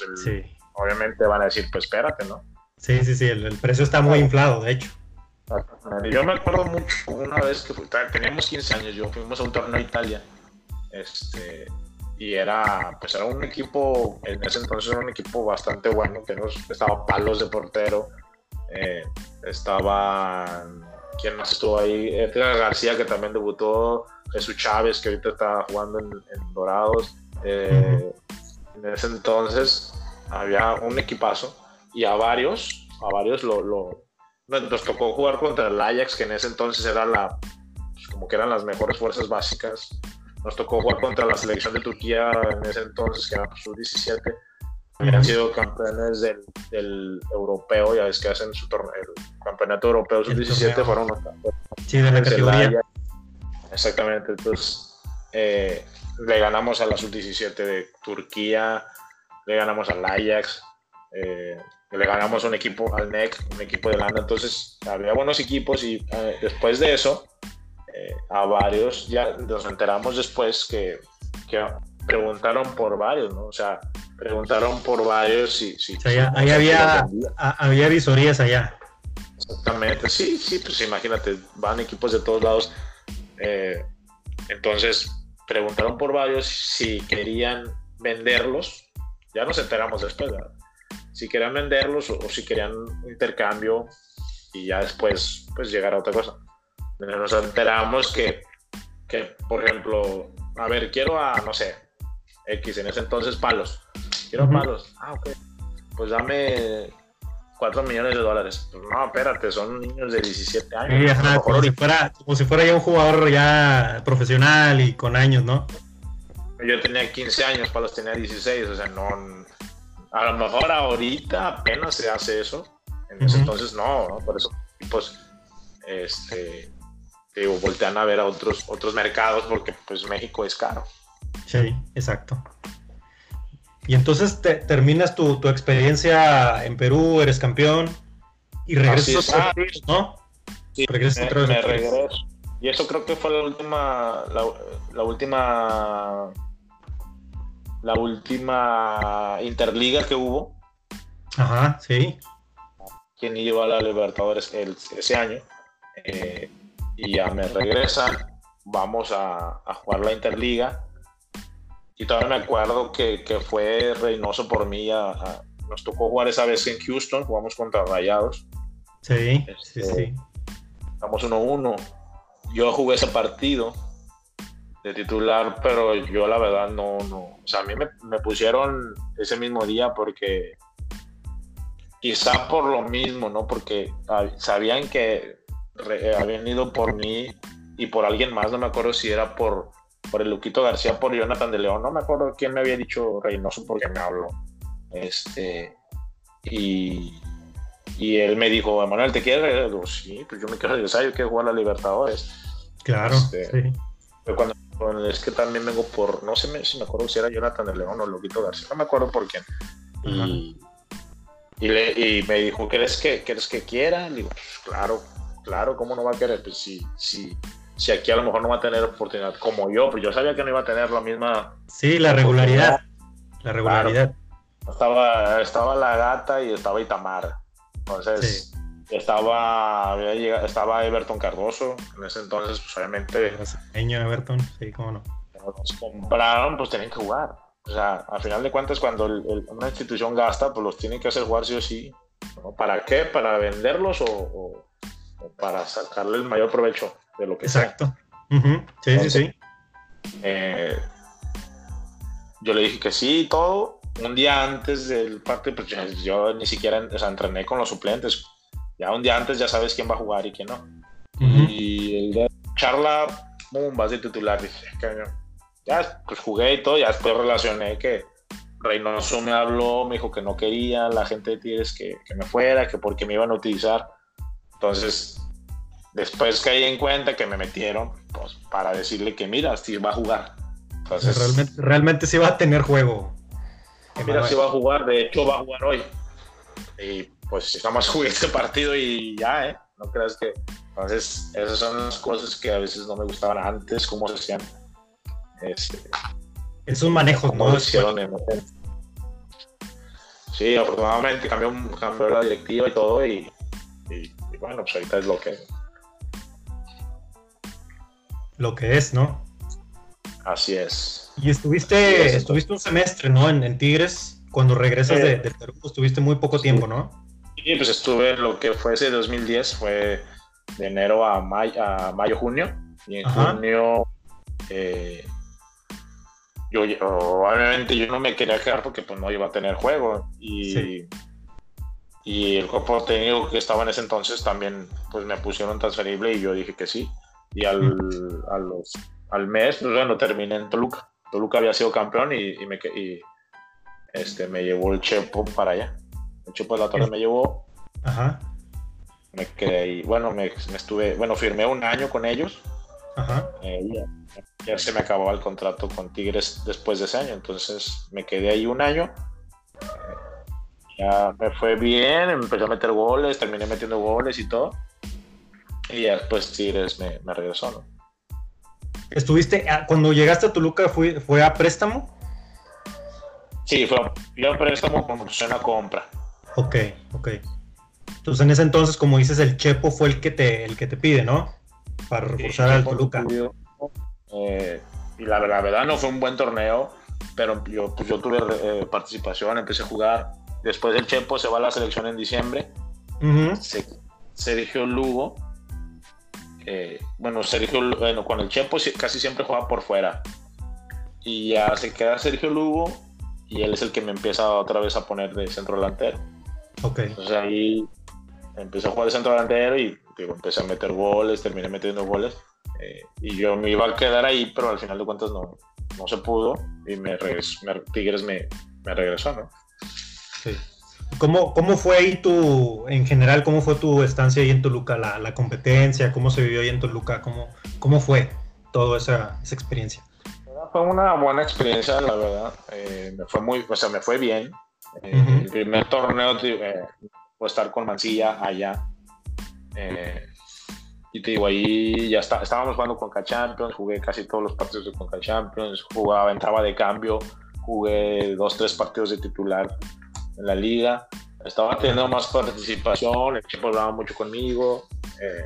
obviamente van a decir, pues espérate, ¿no? Sí, sí, sí, el, precio está muy inflado, de hecho. Yo me acuerdo mucho una vez que teníamos 15 años, yo fuimos a un torneo a Italia, este, y era, pues era un equipo, en ese entonces era un equipo bastante bueno, que nos, estaba Palos de portero, eh, estaba, ¿quién más estuvo ahí? Edgar García, que también debutó, Jesús Chávez, que ahorita está jugando en, Dorados. Eh, en ese entonces había un equipazo y a varios, a varios lo, nos tocó jugar contra el Ajax, que en ese entonces era la, pues, como que eran las mejores fuerzas básicas. Nos tocó jugar contra la selección de Turquía en ese entonces, que era sub-17. Habían sido campeones del, del, europeo, ya ves que hacen su torneo, el campeonato europeo sub-17 fueron los Sí, de la categoría. Exactamente, entonces eh, le ganamos a la sub-17 de Turquía, le ganamos al Ajax, eh, le ganamos un equipo al NEC, un equipo de lana, entonces había buenos equipos y eh, después de eso, a varios, ya nos enteramos después que, que, preguntaron por varios, ¿no? O sea, preguntaron por varios si... si, ahí había, había visorías allá. Exactamente, sí, sí, pues imagínate, van equipos de todos lados eh, entonces preguntaron por varios si querían venderlos. Ya nos enteramos después, Si querían venderlos o, si querían intercambio y ya después pues llegar a otra cosa. Nos enteramos que, que, por ejemplo, a ver, quiero a, no sé, X, en ese entonces palos. Quiero palos. Ah, ok. Pues dame 4 millones de dólares. Pues no, espérate, son niños de 17 años. como, si fuera, como si fuera ya un jugador ya profesional y con años, ¿no? Yo tenía 15 años, Palos tenía 16, o sea, no. A lo mejor ahorita apenas se hace eso. En ese entonces no, ¿no? Por eso, pues, este, digo, voltean a ver a otros, otros mercados porque, pues, México es caro. Sí, exacto. Y entonces te, terminas tu, tu, experiencia en Perú, eres campeón y regresas otra vez, ¿no? Sí, regresas otra vez. Me regreso. Y eso creo que fue la última, la, la, última, la última interliga que hubo. Ajá, sí. Quien iba a la Libertadores el, ese año. Eh, y ya me regresa. Vamos a, a jugar la interliga y todavía me acuerdo que, que fue Reynoso por mí. A, nos tocó jugar esa vez en Houston, jugamos contra Rayados. Sí, este, sí. Estamos 1-1. Yo jugué ese partido de titular, pero yo la verdad no, no. O sea, a mí me, me pusieron ese mismo día porque quizá por lo mismo, ¿no? Porque ah, sabían que habían ido por mí y por alguien más, no me acuerdo si era por, por el Luquito García, por Jonathan de León, no me acuerdo quién me había dicho Reynoso porque me habló. Este, y, y él me dijo, Manuel, ¿te quieres regresar? Digo, sí, pues yo me quiero regresar, yo quiero jugar a la Libertadores. Claro, este, sí. Cuando, es que también vengo por, no sé si me acuerdo si era Jonathan de León o Luquito García, no me acuerdo por quién. Y, y, le, y, me dijo, ¿quieres que, ¿quieres que quiera? Le digo, pues, claro, claro, ¿cómo no va a querer? Pues si, si, si aquí a lo mejor no va a tener oportunidad como yo, pues yo sabía que no iba a tener la misma... Sí, la regularidad. La regularidad. Estaba, estaba la gata y estaba Itamar. Entonces, estaba, estaba Everton Cardoso. En ese entonces, pues obviamente... Everton, sí, cómo no. Los compraron, pues tienen que jugar. O sea, al final de cuentas, cuando una institución gasta, pues los tienen que hacer jugar sí o sí. ¿Para qué? ¿Para venderlos o para sacarle el mayor provecho de lo que Exacto. Sí, sí, sí. Eh, yo le dije que sí y todo. Un día antes del partido, pues yo, ni siquiera o sea, entrené con los suplentes. Ya un día antes ya sabes quién va a jugar y quién no. Y el de charla, boom, vas de titular. Dije, ya, pues jugué y todo. Ya después relacioné que Reynoso me habló, me dijo que no quería, la gente de Tigres que, que me fuera, que porque me iban a utilizar. Entonces, después caí en cuenta que me metieron pues, para decirle que mira, si va a jugar. Entonces, realmente, realmente sí va a tener juego. Mira, si va a jugar, de hecho va a jugar hoy. Y pues más jugué este partido y ya, ¿eh? No creas que... Entonces, esas son las cosas que a veces no me gustaban antes, cómo se hacían. Este, es un manejo, ¿no? Sí, afortunadamente cambió, cambió la directiva y todo y bueno, pues ahorita es lo que... Lo que es, ¿no? Así es. Y estuviste, estuviste un semestre, ¿no? En, Tigres, cuando regresas de, Perú, estuviste muy poco tiempo, ¿no? Sí, pues estuve lo que fue ese 2010, fue de enero a, mayo, a mayo, junio, y en junio eh, yo, obviamente yo no me quería quedar porque pues no iba a tener juego y y el cuerpo técnico que estaba en ese entonces también pues me pusieron transferible y yo dije que sí. Y al, a los, al mes, pues bueno, terminé en Toluca. Toluca había sido campeón y, y me, y, este, me llevó el Chepo para allá. El Chepo de la Torre me llevó. Ajá. Me quedé ahí. Bueno, me, me, estuve, bueno, firmé un año con ellos. Ajá. Eh, ya, se me acababa el contrato con Tigres después de ese año. Entonces me quedé ahí un año ya me fue bien, empecé a meter goles, terminé metiendo goles y todo. Y ya después Tigres me, me regresó, ¿no? ¿Estuviste, cuando llegaste a Toluca, fue, fue a préstamo? Sí, fue, a préstamo con opción a compra. Ok, ok. Entonces en ese entonces, como dices, el Chepo fue el que te, el que te pide, ¿no? Para reforzar al Toluca. Eh, y la, la, verdad no fue un buen torneo, pero yo, pues yo tuve eh, participación, empecé a jugar Después el Chepo se va a la selección en diciembre. Sergio Lugo. Eh, bueno, Sergio, bueno, con el Chepo casi siempre juega por fuera. Y ya se queda Sergio Lugo y él es el que me empieza otra vez a poner de centro delantero. Ok. Entonces ahí empecé a jugar de centro delantero y digo, empecé a meter goles, terminé metiendo goles. Eh, y yo me iba a quedar ahí, pero al final de cuentas no, no se pudo y me, Tigres me, me regresó, ¿no? ¿Cómo, ¿Cómo, fue ahí tu, en general, cómo fue tu estancia ahí en Toluca, la, la competencia, cómo se vivió ahí en Toluca, cómo, cómo fue toda esa, esa experiencia? Fue una buena experiencia, la verdad. Eh, me fue muy, o sea, me fue bien. Eh, el primer torneo eh, fue estar con Mancilla allá. Y te digo, ahí ya está, estábamos jugando con Champions, jugué casi todos los partidos de Conca Champions, jugaba, entraba de cambio, jugué dos, tres partidos de titular en la liga. Estaba teniendo más participación, el equipo hablaba mucho conmigo. Eh,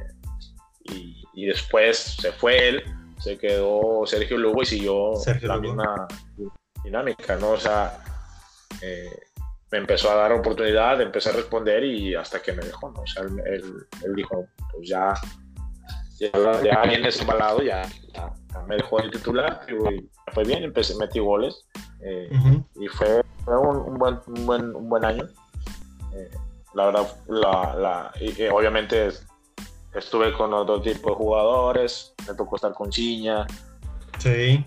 y, después se fue él, se quedó Sergio Lugo y siguió la misma dinámica, ¿no? O sea, eh, me empezó a dar oportunidad, empecé a responder y hasta que me dejó, ¿no? O sea, él, él, dijo, pues ya, ya, ya vienes embalado, ya, ya, me dejó el titular y fue bien, empecé, metí goles eh, y fue fue un, buen, un, buen, un buen año. Eh, la verdad, la, la, obviamente estuve con otro tipo de jugadores, me tocó estar con Chiña. Sí.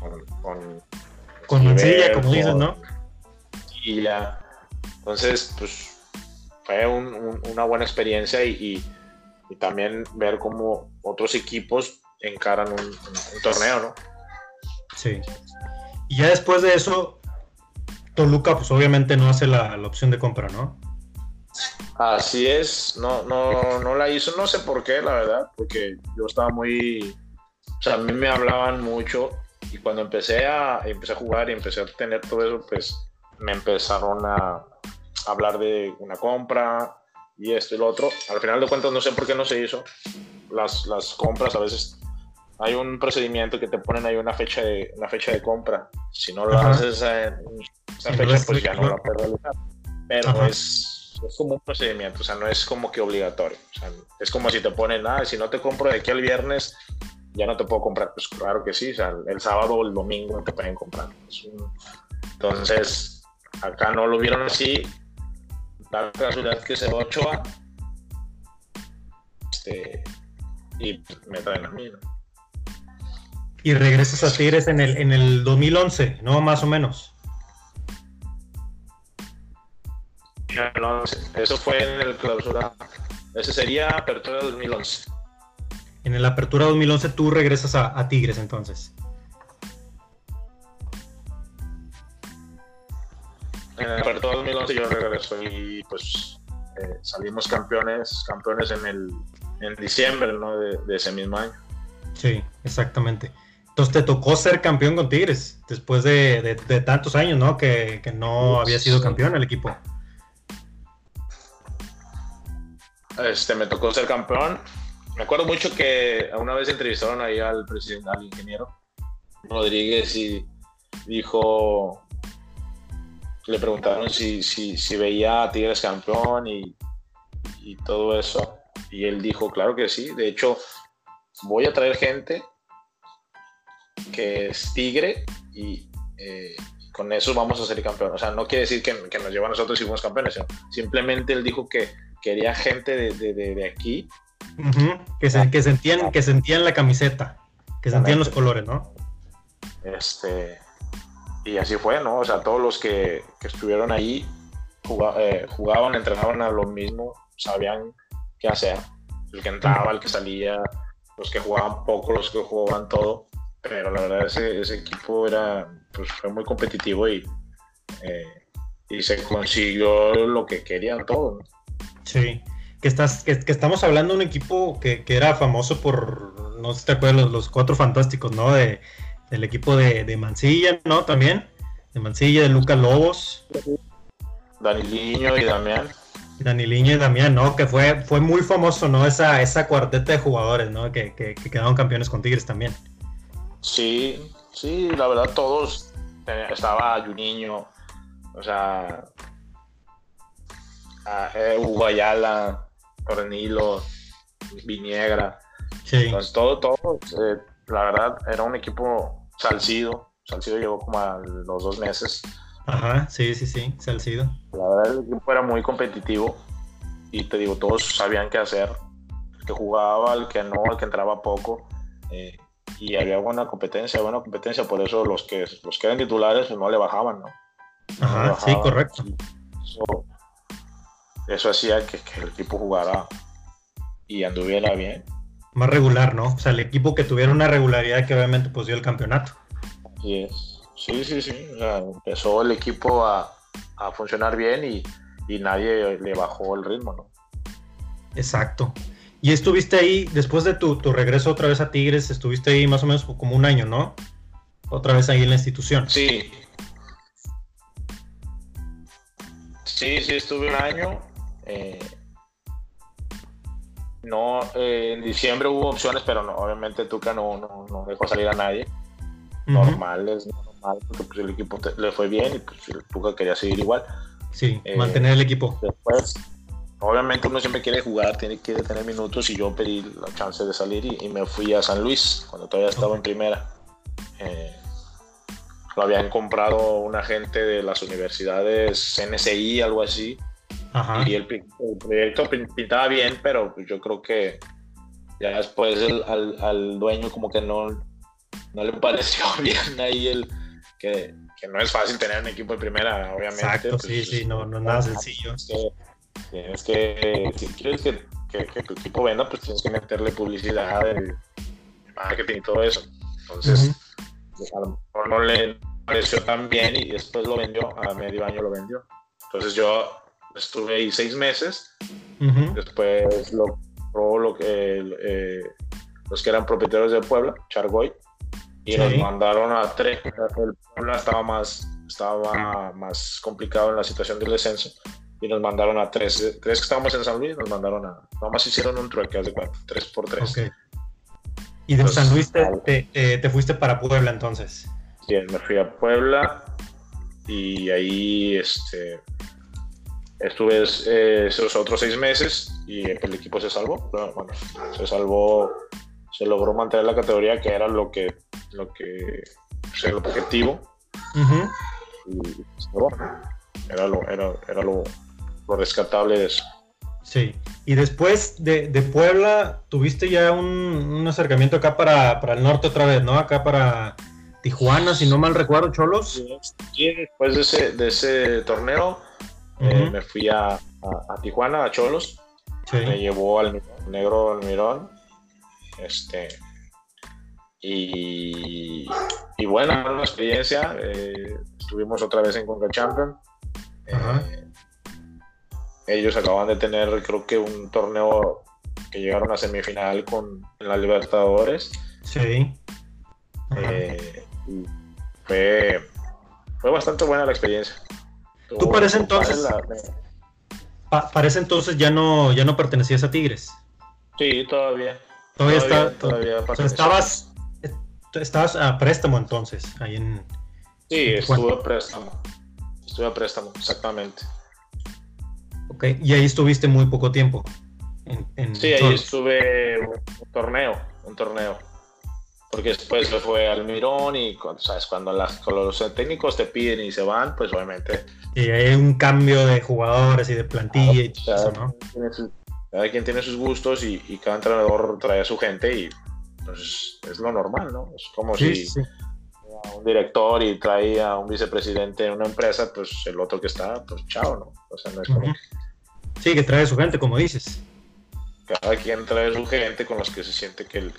Con, con, con Mancilla, como dices, ¿no? Y ya. Entonces, pues fue una buena experiencia y, y, también ver cómo otros equipos encaran un, un, torneo, ¿no? Sí. Y ya después de eso, Toluca, pues obviamente no hace la, la opción de compra, ¿no? Así es, no, no, no la hizo, no sé por qué, la verdad, porque yo estaba muy, o sea, a mí me hablaban mucho y cuando empecé a, empecé a jugar y empecé a tener todo eso, pues me empezaron a hablar de una compra y esto y lo otro. Al final de cuentas no sé por qué no se hizo. Las, las compras a veces hay un procedimiento que te ponen ahí una fecha de, una fecha de compra. Si no lo haces en esa fecha, pues ya no lo puedes realizar. Pero es es como un procedimiento, o sea, no es como que obligatorio. O sea, es como si te ponen, nada ah, si no te compro de aquí al viernes, ya no te puedo comprar. Pues claro que sí, o sea, el sábado o el domingo te pueden comprar. Entonces, acá no lo vieron así. La casualidad que se Ochoa. Este, y me traen a mí, ¿no? Y regresas a Tigres en el, en el 2011, ¿no? Más o menos. Eso fue en el clausura. Ese sería Apertura 2011. En el Apertura 2011 tú regresas a, Tigres entonces. En el Apertura 2011 yo regreso y pues eh, salimos campeones, campeones en el en diciembre ¿no? de, ese mismo año. Sí, exactamente. Entonces te tocó ser campeón con Tigres después de, tantos años, ¿no? Que, no había sido campeón el equipo. Este, me tocó ser campeón. Me acuerdo mucho que una vez entrevistaron ahí al presidente, al ingeniero Rodríguez y dijo, le preguntaron si, si, si veía a Tigres campeón y, y, todo eso. Y él dijo, claro que sí. De hecho, voy a traer gente que es Tigre y eh, con eso vamos a ser campeón. O sea, no quiere decir que, que nos lleva a nosotros y fuimos campeones. Simplemente él dijo que quería gente de, de, de aquí. que, se, que, sentían, que sentían la camiseta, que sentían los colores, ¿no? Este, y así fue, ¿no? O sea, todos los que, que estuvieron ahí eh, jugaban, entrenaban a lo mismo, sabían qué hacer. El que entraba, el que salía, los que jugaban poco, los que jugaban todo. Pero la verdad, ese, ese equipo era, pues, fue muy competitivo y, eh, y se consiguió lo que querían todos. Sí, que, estás, que, estamos hablando de un equipo que, era famoso por, no sé si te acuerdas, los, cuatro fantásticos, ¿no? De, del equipo de, Mancilla, ¿no? También, de Mancilla, de Lucas Lobos. Daniliño y Damián. Daniliño y Damián, ¿no? Que fue, fue muy famoso, ¿no? Esa, esa cuarteta de jugadores, ¿no? Que, que, quedaron campeones con Tigres también. Sí, sí, la verdad todos. Eh, estaba Juninho, o sea, eh, Hugo Ayala, Cornilo, Viniegra. Entonces, todo, todo, eh, la verdad, era un equipo Salcido. Salcido llegó como a los dos meses. Ajá, sí, sí, sí, Salcido. La verdad, el equipo era muy competitivo y te digo, todos sabían qué hacer. El que jugaba, el que no, el que entraba poco. Eh, y había buena competencia, buena competencia, por eso los que, los que eran titulares pues, no le bajaban, ¿no? Ajá, sí, correcto eso hacía que, el equipo jugara y anduviera bien. Más regular, ¿no? O sea, el equipo que tuviera una regularidad que obviamente pues dio el campeonato. Así es. Sí, sí, sí. empezó el equipo a, funcionar bien y, nadie le bajó el ritmo, ¿no? Exacto. Y estuviste ahí, después de tu, tu, regreso otra vez a Tigres, estuviste ahí más o menos como un año, ¿no? Otra vez ahí en la institución. Sí. Sí, sí, estuve un año. Eh, no, eh, en diciembre hubo opciones, pero no, obviamente Tuca no, no, dejó salir a nadie. Normal, es normal, porque pues, el equipo le fue bien y pues, Tuca quería seguir igual. Sí, eh, mantener el equipo. Después, obviamente uno siempre quiere jugar, tiene que tener minutos y yo pedí la chance de salir y, me fui a San Luis cuando todavía estaba en primera. lo habían comprado una gente de las universidades NSI, algo así. Y el, proyecto pintaba bien, pero yo creo que ya después al, al, dueño como que no, no le pareció bien ahí el que, que, no es fácil tener un equipo de primera, obviamente. Exacto, sí, pues, sí, no, no es nada sencillo. Es que, si quieres que, que, tu equipo venda, pues tienes que meterle publicidad, el marketing y todo eso. Entonces, pues, a lo mejor no le pareció tan bien y después lo vendió, a medio año lo vendió. Entonces yo estuve ahí seis meses, después lo probó lo que, eh, los que eran propietarios de Puebla, Chargoy, y nos mandaron a tres. El Puebla estaba más, estaba más complicado en la situación del descenso y nos mandaron a tres. Tres que estábamos en San Luis, nos mandaron a. Nomás hicieron un trueque, de cuatro, tres por tres. Y de San Luis te, te, fuiste para Puebla entonces. Sí, me fui a Puebla y ahí este, estuve eh, esos otros seis meses y el equipo se salvó. bueno, se salvó, se logró mantener la categoría que era lo que, lo que, el objetivo. y, bueno, era lo, era, era lo, lo rescatable de eso. Sí, y después de, de Puebla tuviste ya un, un acercamiento acá para, para, el norte otra vez, ¿no? Acá para Tijuana, si no mal recuerdo, Cholos. Sí, después de ese, de ese torneo eh, me fui a, a, Tijuana, a Cholos. Me llevó al negro Almirón. Este, y, y bueno, una experiencia. Eh, estuvimos otra vez en Conca Champion. Eh, ellos acaban de tener, creo que un torneo que llegaron a semifinal con la Libertadores. Sí. Eh, fue, fue bastante buena la experiencia. Tú parece entonces. parece entonces ya no, ya no pertenecías a Tigres. Sí, todavía. Todavía, está. Todavía estabas, estabas a préstamo entonces, ahí en. Sí, estuve a préstamo. Estuve a préstamo, exactamente. Ok, y ahí estuviste muy poco tiempo. sí, ahí estuve un torneo, un torneo. Porque después se fue al Mirón y ¿sabes? cuando los técnicos te piden y se van, pues obviamente. Y hay un cambio de jugadores y de plantilla y todo eso, ¿no? cada quien tiene sus gustos y, cada entrenador trae a su gente y entonces es lo normal, ¿no? Es como si un director y trae a un vicepresidente en una empresa, pues el otro que está, pues chao, ¿no? O sea, no es como... Sí, que trae su gente, como dices. Cada quien trae su gente con los que se siente que,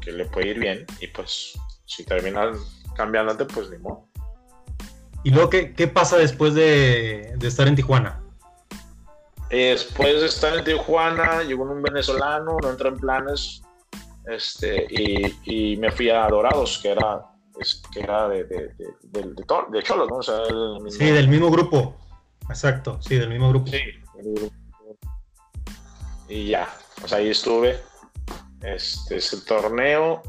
que le puede ir bien y pues si terminan cambiándote, pues ni modo. ¿Y luego qué, qué pasa después de, de, estar en Tijuana? Después de estar en Tijuana, llegó un venezolano, no entró en planes, este, y, y me fui a Dorados, que era que era de, de, de, de, Cholo, ¿no? O sea, Sí, del mismo grupo. Exacto, sí, del mismo grupo. Sí, Y ya, pues ahí estuve. Este es el torneo.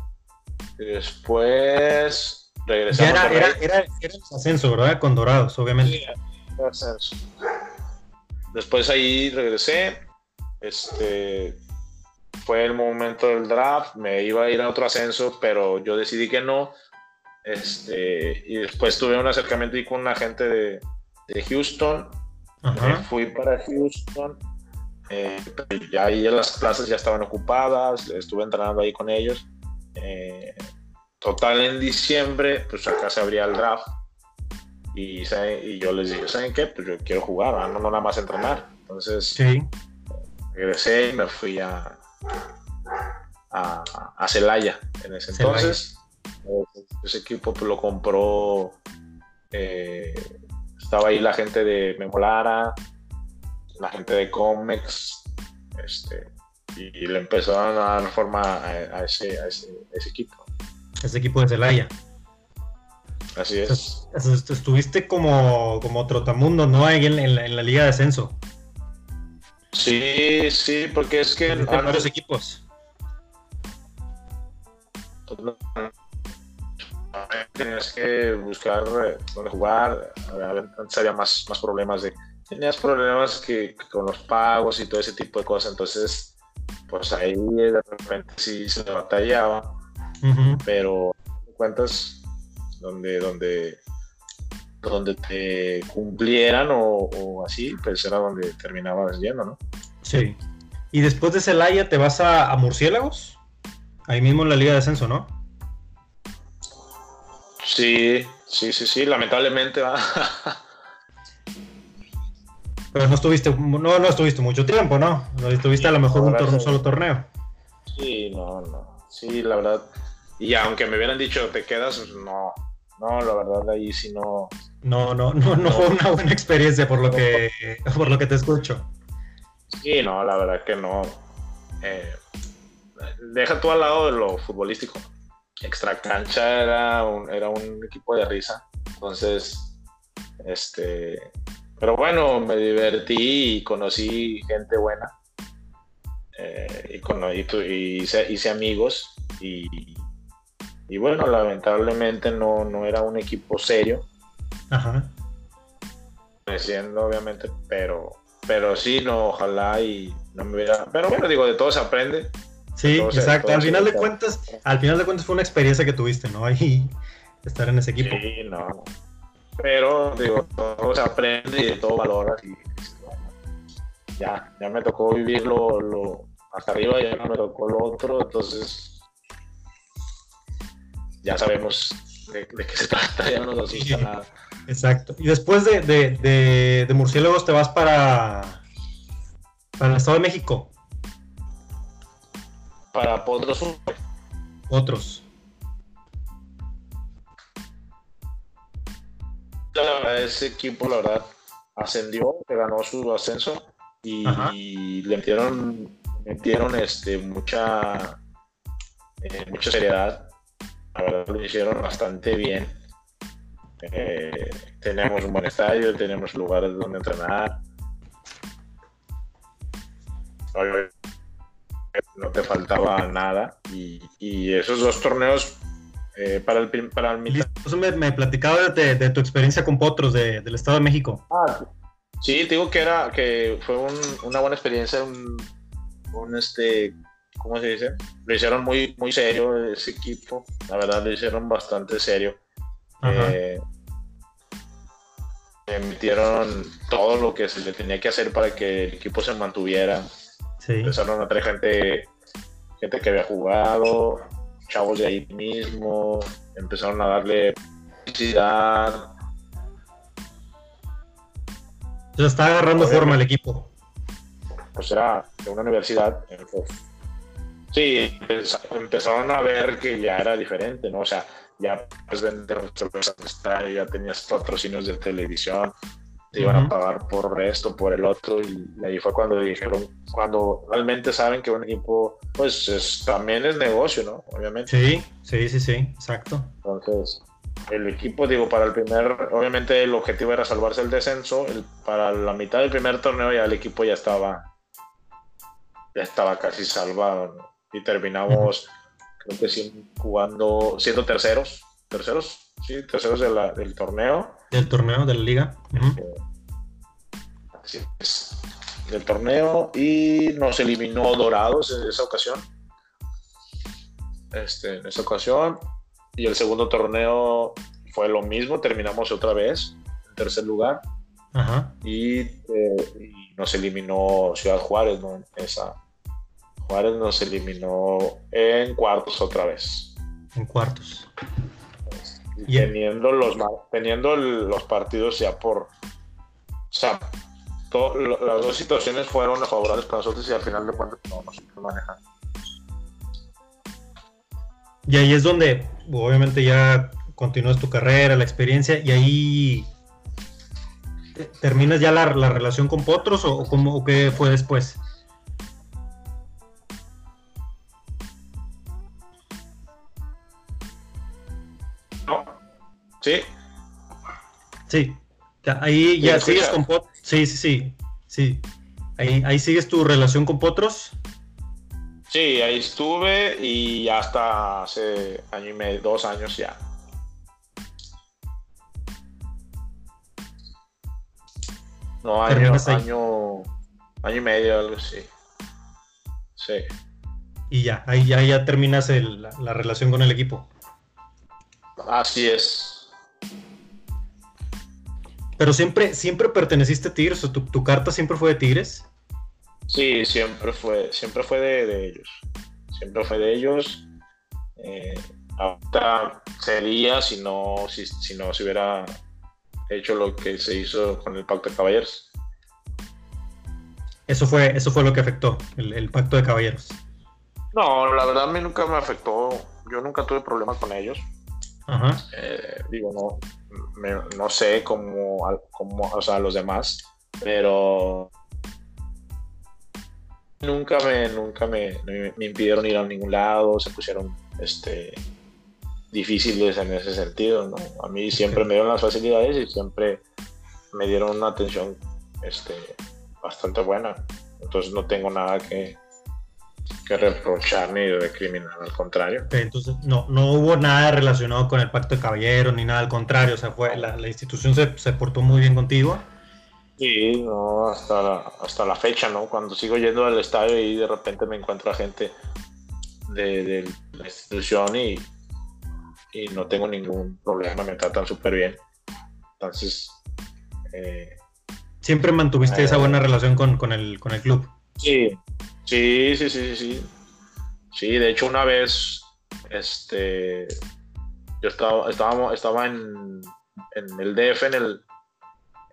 Y después regresamos. Era, era, era, era, el ascenso, ¿verdad? Con Dorados, obviamente. Sí, ascenso. Después ahí regresé. Este fue el momento del draft. Me iba a ir a otro ascenso, pero yo decidí que no este, y después tuve un acercamiento con un agente de, de Houston. Fui para Houston. Eh, ya ahí las plazas ya estaban ocupadas. Estuve entrenando ahí con ellos. Eh, total, en diciembre, pues acá se abría el draft. Y, y yo les dije, ¿saben qué? Pues yo quiero jugar, no, no nada más entrenar. Entonces, regresé y me fui a, a, a Celaya en ese entonces. Ese equipo pues, lo compró, eh, estaba ahí la gente de Memolara, la gente de Comex, este, y, le empezaron a dar forma a, ese, equipo. Ese equipo de Celaya. Así es. estuviste como, como trotamundo, ¿no? Ahí en, la, liga de ascenso. Sí, sí, porque es que... Hay varios equipos. Tenías que buscar eh, dónde jugar. Antes había más, más problemas de. Tenías problemas que, con los pagos y todo ese tipo de cosas. Entonces, pues ahí de repente sí se batallaba. Pero, de cuentas, donde, donde, donde te cumplieran o, así, pues era donde terminabas yendo, ¿no? Sí. Y después de Celaya te vas a, a Murciélagos, ahí mismo en la Liga de Ascenso, ¿no? Sí, sí, sí, sí, lamentablemente va. Pero no estuviste, no, no estuviste mucho tiempo, ¿no? No estuviste a lo mejor un, solo torneo. Sí, no, no. Sí, la verdad. Y aunque me hubieran dicho te quedas, no. No, la verdad ahí sí no. No, no, no, no, fue una buena experiencia por lo que por lo que te escucho. Sí, no, la verdad que no. Eh, deja tú al lado de lo futbolístico. Extra cancha era un, era un equipo de risa. Entonces, este, pero bueno, me divertí y conocí gente buena. Eh, y, hice, amigos. Y, bueno, lamentablemente no, no era un equipo serio. Ajá. Siendo, obviamente, pero, pero sí, no, ojalá y no me hubiera. Pero bueno, digo, de todo se aprende. Sí, exacto. Al final de cuentas, al final de cuentas fue una experiencia que tuviste, ¿no? Ahí estar en ese equipo. Sí, no. Pero, digo, todo se aprende y de todo valora. Y, ya, ya me tocó vivirlo lo, hasta arriba, ya no me tocó lo otro, entonces ya sabemos de, qué se trata, ya no nos asusta nada. Exacto. Y después de, de, de, Murciélagos te vas para, para el Estado de México. Para Potros. Otros. ese equipo, la verdad, ascendió, que ganó su ascenso y, le metieron, metieron este, mucha, eh, mucha seriedad. La verdad, lo hicieron bastante bien. Eh, tenemos un buen estadio, tenemos lugares donde entrenar. No te faltaba nada. Y, y esos dos torneos eh, para el, para el me, me platicaba de, tu experiencia con Potros del Estado de México. Ah, sí, te digo que era que fue una buena experiencia, un, este, ¿cómo se dice? Lo hicieron muy, muy serio ese equipo, la verdad lo hicieron bastante serio. Eh, emitieron todo lo que se le tenía que hacer para que el equipo se mantuviera. Empezaron a traer gente, gente que había jugado, chavos de ahí mismo, empezaron a darle publicidad. Ya está agarrando forma el equipo. Pues era de una universidad. Sí, empezaron a ver que ya era diferente, ¿no? O sea, ya pues vender ya tenías patrocinios de televisión, te iban a pagar por esto, por el otro, y ahí fue cuando dijeron, cuando realmente saben que un equipo, pues también es negocio, ¿no? Obviamente. Sí, sí, sí, sí, exacto. Entonces, el equipo, digo, para el primer, obviamente el objetivo era salvarse el descenso, para la mitad del primer torneo ya el equipo ya estaba, ya estaba casi salvado, ¿no? Y terminamos, creo que sí, jugando, siendo terceros, terceros, sí, terceros del torneo. Del torneo, de la liga. Así es. Del torneo y nos eliminó Dorados en esa ocasión. Este, en esa ocasión. Y el segundo torneo fue lo mismo, terminamos otra vez en tercer lugar. Y, eh, nos eliminó Ciudad Juárez, ¿no? Esa, Juárez nos eliminó en cuartos otra vez. En cuartos teniendo los, teniendo los partidos ya por. O sea, las dos situaciones fueron favorables para nosotros y al final de cuentas no nos manejan. Y ahí es donde, obviamente, ya continúas tu carrera, la experiencia, y ahí terminas ya la, relación con Potros o, o qué fue después. Sí. Sí. Ahí ya sigues con Potros. Sí, sí, sí. Sí. Ahí, ahí sigues tu relación con Potros. Sí, ahí estuve y hasta hace año y medio, dos años ya. No, año, año, año y medio, algo así. Sí. Y ya, ahí ya, ya terminas la relación con el equipo. Así es. Pero siempre, siempre perteneciste a Tigres, o tu, carta siempre fue de Tigres. Sí, siempre fue, siempre fue de, ellos. Siempre fue de ellos. Eh, ahorita sería si no, si, si no se hubiera hecho lo que se hizo con el Pacto de Caballeros. Eso fue, eso fue lo que afectó, el, Pacto de Caballeros. No, la verdad a mí nunca me afectó. Yo nunca tuve problemas con ellos. Ajá. Eh, digo, no, no sé cómo, cómo, o sea, los demás, pero nunca me, nunca me, me, impidieron ir a ningún lado, se pusieron este, difíciles en ese sentido, ¿no? A mí siempre me dieron las facilidades y siempre me dieron una atención este, bastante buena. Entonces no tengo nada que, que reprochar ni recriminar, al contrario. entonces no, no hubo nada relacionado con el pacto de caballeros ni nada al contrario, o sea, fue, la, la institución se, se, portó muy bien contigo. Sí, no, hasta la, hasta la fecha, ¿no? Cuando sigo yendo al estadio y de repente me encuentro a gente de, de la institución y, y no tengo ningún problema, me tratan súper bien. Entonces... Eh, Siempre mantuviste esa buena eh, relación con, con, el, con el club. Sí, sí, sí, sí, sí. Sí, de hecho una vez, este, yo estaba, estábamos, estaba en, en el DF, en el,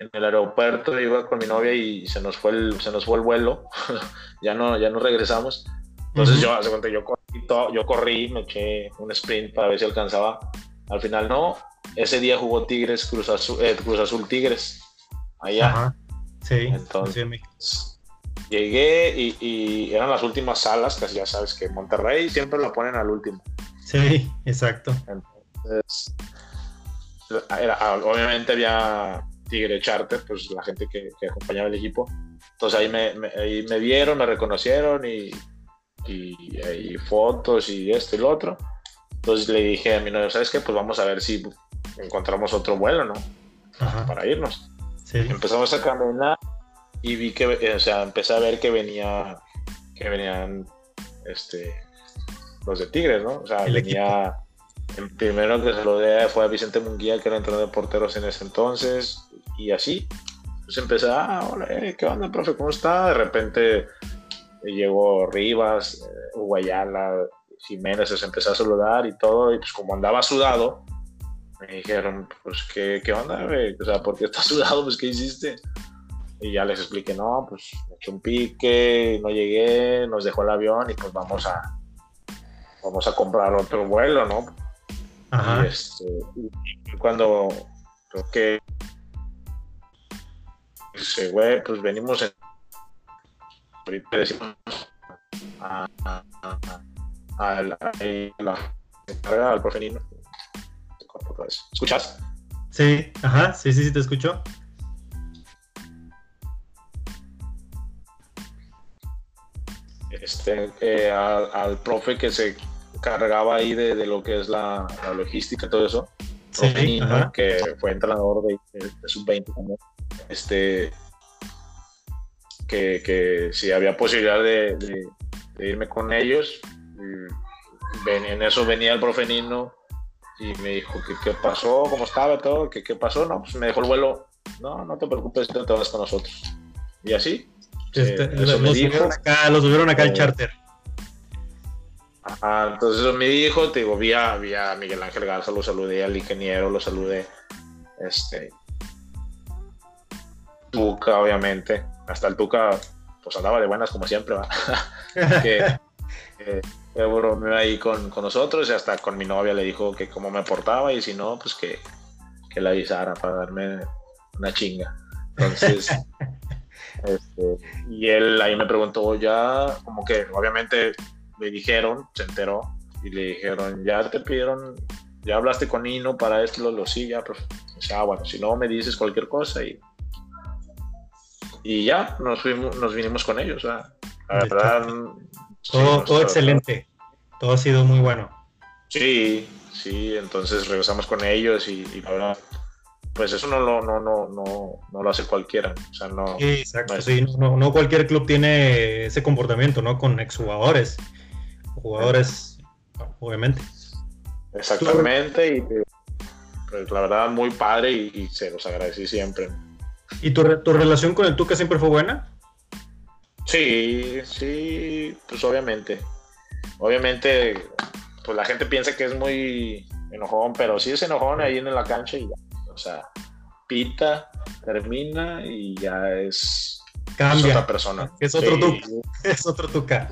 en el aeropuerto, iba con mi novia y se nos fue el, se nos fue el vuelo, ya no, ya no regresamos. Entonces yo, yo yo corrí, me eché un sprint para ver si alcanzaba. Al final no. Ese día jugó Tigres, Cruz Azul, eh, Cruz Azul Tigres. Allá. Sí. Entonces, llegué y, eran las últimas salas, casi ya sabes que Monterrey siempre lo ponen al último. Sí, exacto. Entonces, obviamente había Tigre Charter, pues la gente que, acompañaba el equipo. Entonces ahí me, ahí me vieron, me reconocieron y y, fotos y esto y lo otro. Entonces le dije a mi novio, ¿sabes qué? Pues vamos a ver si encontramos otro vuelo, ¿no? Para irnos. Empezamos a caminar y vi que, o sea, empecé a ver que venía, que venían, este, los de Tigres, ¿no? O sea, venía, el primero que se lo de fue a Vicente Munguía, que era entrenador de porteros en ese entonces, y así. Pues empecé, ah, hola, eh, ¿qué onda, profe? ¿Cómo está? De repente llegó Rivas, eh, Guayala, Jiménez, se empezó a saludar y todo, y pues como andaba sudado, me dijeron, pues, ¿qué, qué onda, güey? O sea, ¿por qué estás sudado? Pues, ¿qué hiciste? Y ya les expliqué, no, pues, me eché un pique, no llegué, nos dejó el avión y pues vamos a, vamos a comprar otro vuelo, ¿no? Ajá. Y, este, cuando creo que dice, güey, pues venimos en decimos a, a, a, la, carga al profe Nino. ¿Escuchas? Sí, ajá, sí, sí, sí, te escucho. Este, eh, al, al, profe que se cargaba ahí de, de lo que es la, la logística, todo eso. Sí, Nino, que fue entrenador de, de, de sub-20 también. Este, que, si había posibilidad de, irme con ellos. en eso venía el profe Nino y me dijo que qué pasó, cómo estaba todo, que qué pasó. No, pues me dejó el vuelo. No, no te preocupes, te vas con nosotros. Y así. Este, eh, lo, subieron acá, lo subieron acá el charter. entonces me dijo, te digo, vi a, Miguel Ángel Garza, lo saludé al ingeniero, lo saludé. Este. Tuca, obviamente hasta el Tuca pues andaba de buenas como siempre, ¿va? que, que, ahí con, con, nosotros y hasta con mi novia le dijo que cómo me portaba y si no, pues que, que la avisara para darme una chinga. Entonces, este, y él ahí me preguntó ya, como que obviamente le dijeron, se enteró y le dijeron, ya te pidieron, ya hablaste con Nino para esto, lo, lo sí, ya, pues, o bueno, si no me dices cualquier cosa y y ya nos fuimos, nos vinimos con ellos. La verdad, todo, excelente, todo ha sido muy bueno. Sí, sí, entonces regresamos con ellos y, la verdad, pues eso no lo, no, no, no, no lo hace cualquiera. O sea, no, sí, exacto, sí, no, no, cualquier club tiene ese comportamiento, ¿no? Con exjugadores, jugadores, obviamente. Exactamente, y pues la verdad muy padre y, se los agradecí siempre. ¿Y tu, tu, relación con el Tuca siempre fue buena? Sí, sí, pues obviamente. Obviamente, pues la gente piensa que es muy enojón, pero sí es enojón ahí en la cancha y ya. O sea, pita, termina y ya es, Cambia. otra persona. Es otro Tuca. Es otro Tuca.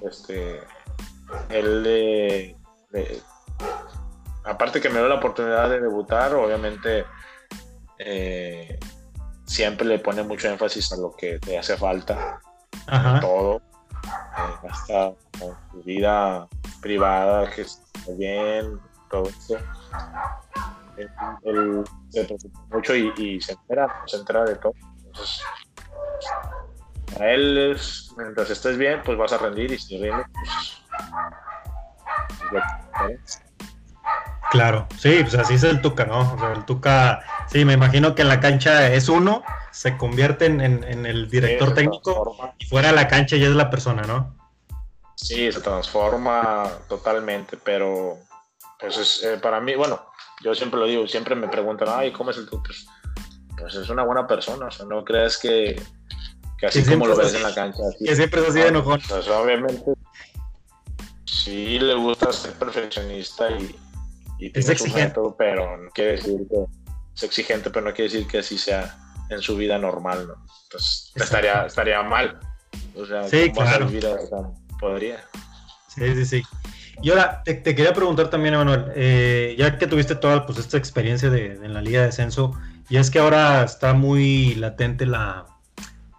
Este, él aparte que me dio la oportunidad de debutar, obviamente eh, siempre le pone mucho énfasis a lo que te hace falta, todo, eh, hasta tu vida privada, que esté bien, todo eso. Él, se preocupa mucho y, se entera, se entera de todo. Entonces, a él mientras estés bien, pues vas a rendir y si rindes, pues, Claro, sí, pues así es el Tuca, ¿no? O sea, el Tuca, sí, me imagino que en la cancha es uno, se convierte en, el director técnico y fuera de la cancha ya es la persona, ¿no? Sí, se transforma totalmente, pero pues es, eh, para mí, bueno, yo siempre lo digo, siempre me preguntan, ay, ¿cómo es el Tuca? Pues, pues, es una buena persona, o sea, no creas que, así como lo ves en la cancha. que siempre es así de enojón. Pues obviamente, sí le gusta ser perfeccionista y es exigente. pero no quiere decir que es exigente, pero no quiere decir que así sea en su vida normal, ¿no? Entonces estaría, estaría mal. O sea, sí, claro. podría. Sí, sí, sí. Y ahora, te, quería preguntar también, Emanuel, eh, ya que tuviste toda pues, esta experiencia de, en la Liga de Descenso, y es que ahora está muy latente la,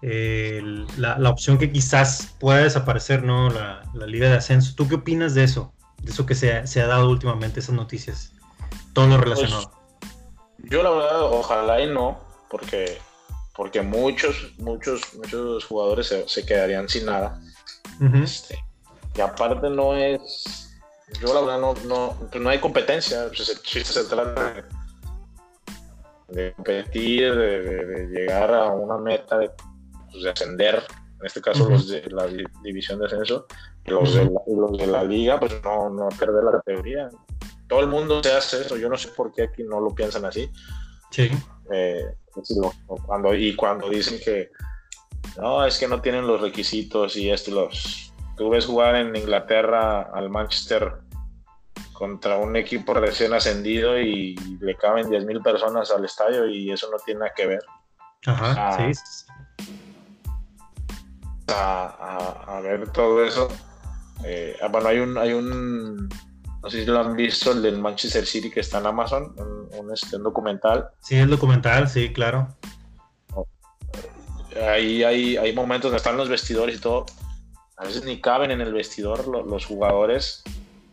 la, la, opción que quizás pueda desaparecer, ¿no? La, la, Liga de Ascenso. ¿Tú qué opinas de eso? de eso que se ha, dado últimamente, esas noticias, todo lo relacionado. Pues, yo la verdad, ojalá y no, porque, porque muchos, muchos, muchos jugadores se, quedarían sin nada. este, y aparte no es, yo la verdad no, no, pues no hay competencia, pues se, trata de, competir, de, llegar a una meta de, pues, de ascender, en este caso los de la división de ascenso, los, de la, los de la liga, pues no, no perder la categoría. Todo el mundo se hace eso, yo no sé por qué aquí no lo piensan así. Sí. Eh, cuando, y cuando dicen que no, es que no tienen los requisitos y esto, los. Tú ves jugar en Inglaterra al Manchester contra un equipo recién ascendido y le caben 10.000 personas al estadio y eso no tiene nada que ver. Ajá, sí. a, a, ver todo eso eh, ah, bueno, hay un, hay un, no sé si lo han visto, el del Manchester City que está en Amazon, un, este, documental. Sí, el documental, sí, claro. Ahí hay, hay momentos donde están los vestidores y todo. A veces ni caben en el vestidor los, jugadores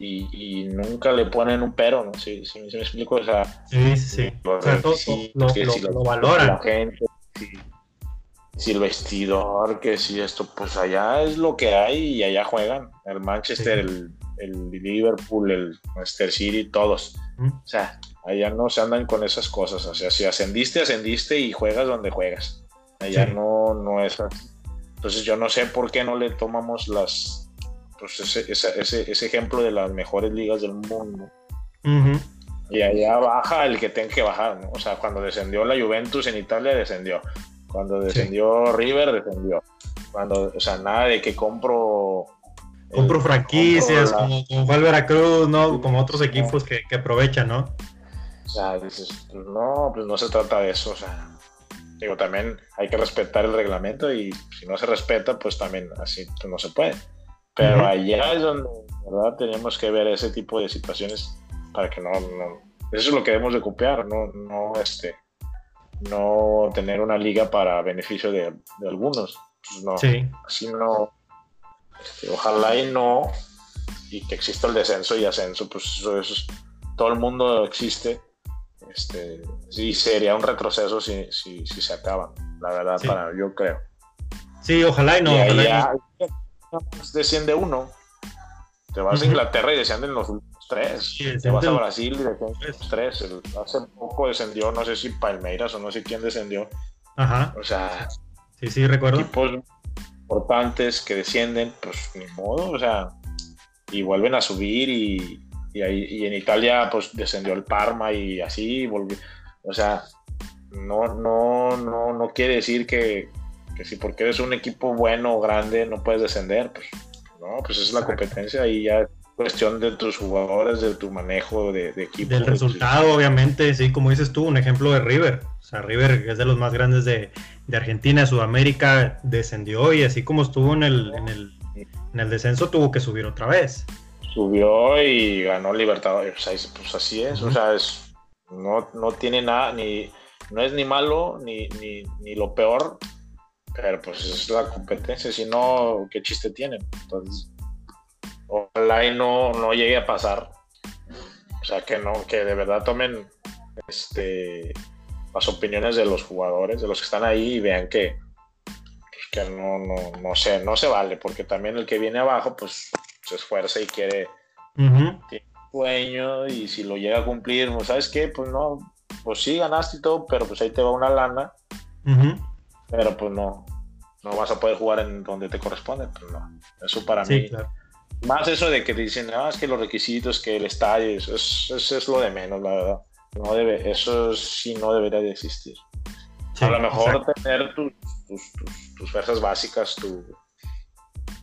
y, nunca le ponen un pero, ¿no? Si, me explico, o sea, sí, sí, o sea, todo, lo, valoran. La gente, si el vestidor, que si esto, pues allá es lo que hay y allá juegan. El Manchester, el, Liverpool, el Manchester City, todos. O sea, allá no se andan con esas cosas. O sea, si ascendiste, ascendiste y juegas donde juegas. Allá no, no es Entonces yo no sé por qué no le tomamos las, pues ese, ese, ese ejemplo de las mejores ligas del mundo. Y allá baja el que tenga que bajar, ¿no? O sea, cuando descendió la Juventus en Italia, descendió. Cuando descendió River, descendió. Cuando, o sea, nada de que compro. Compro franquicias, como, como fue el Veracruz, ¿no? Como otros equipos que, que, aprovechan, ¿no? O sea, dices, pues no, pues no se trata de eso, o sea. Digo, también hay que respetar el reglamento y si no se respeta, pues también así no se puede. Pero allá es donde, ¿verdad? Tenemos que ver ese tipo de situaciones para que no, no eso es lo que debemos de copiar, no, no, este, no tener una liga para beneficio de, algunos. Pues no, así no. Este, ojalá y no, y que exista el descenso y ascenso, pues eso, es, todo el mundo existe. Este, sí, sería un retroceso si, si, se acaba, la verdad, para yo creo. Sí, ojalá y no. desciende uno. Te vas a Inglaterra y descienden los tres. Te vas a Brasil y descendió tres. hace poco descendió, no sé si Palmeiras o no sé quién descendió. Ajá. O sea, sí, sí, recuerdo. Equipos importantes que descienden, pues ni modo, o sea, y vuelven a subir y, y, ahí, y en Italia pues descendió el Parma y así volvió. O sea, no, no, no, no quiere decir que, que si porque eres un equipo bueno o grande no puedes descender. Pues no, pues es la competencia y ya cuestión de tus jugadores, de tu manejo de, equipo. Del resultado, obviamente, sí, como dices tú, un ejemplo de River. O sea, River es de los más grandes de, de Argentina, Sudamérica, descendió y así como estuvo en el, en el, en el descenso, tuvo que subir otra vez. Subió y ganó Libertadores. Pues así es, o sea, es, no, no tiene nada, ni, no es ni malo ni, ni, ni lo peor, pero pues es la competencia, si no, ¿qué chiste tienen? Entonces, ojalá y no, no llegue a pasar. O sea, que no, que de verdad tomen este, las opiniones de los jugadores, de los que están ahí y vean que, que no, no, no, se, no se vale, porque también el que viene abajo, pues se esfuerza y quiere, sueño y si lo llega a cumplir, pues, ¿sabes qué? Pues no, pues sí ganaste y todo, pero pues ahí te va una lana, pero pues no, no vas a poder jugar en donde te corresponde, pues no, eso para mí. Más eso de que dicen, ah, es que los requisitos, que el estadio, eso es, es, lo de menos, la verdad. No debe, eso sí no debería de existir. a lo mejor tener tus, tus, tus, fuerzas básicas, tu,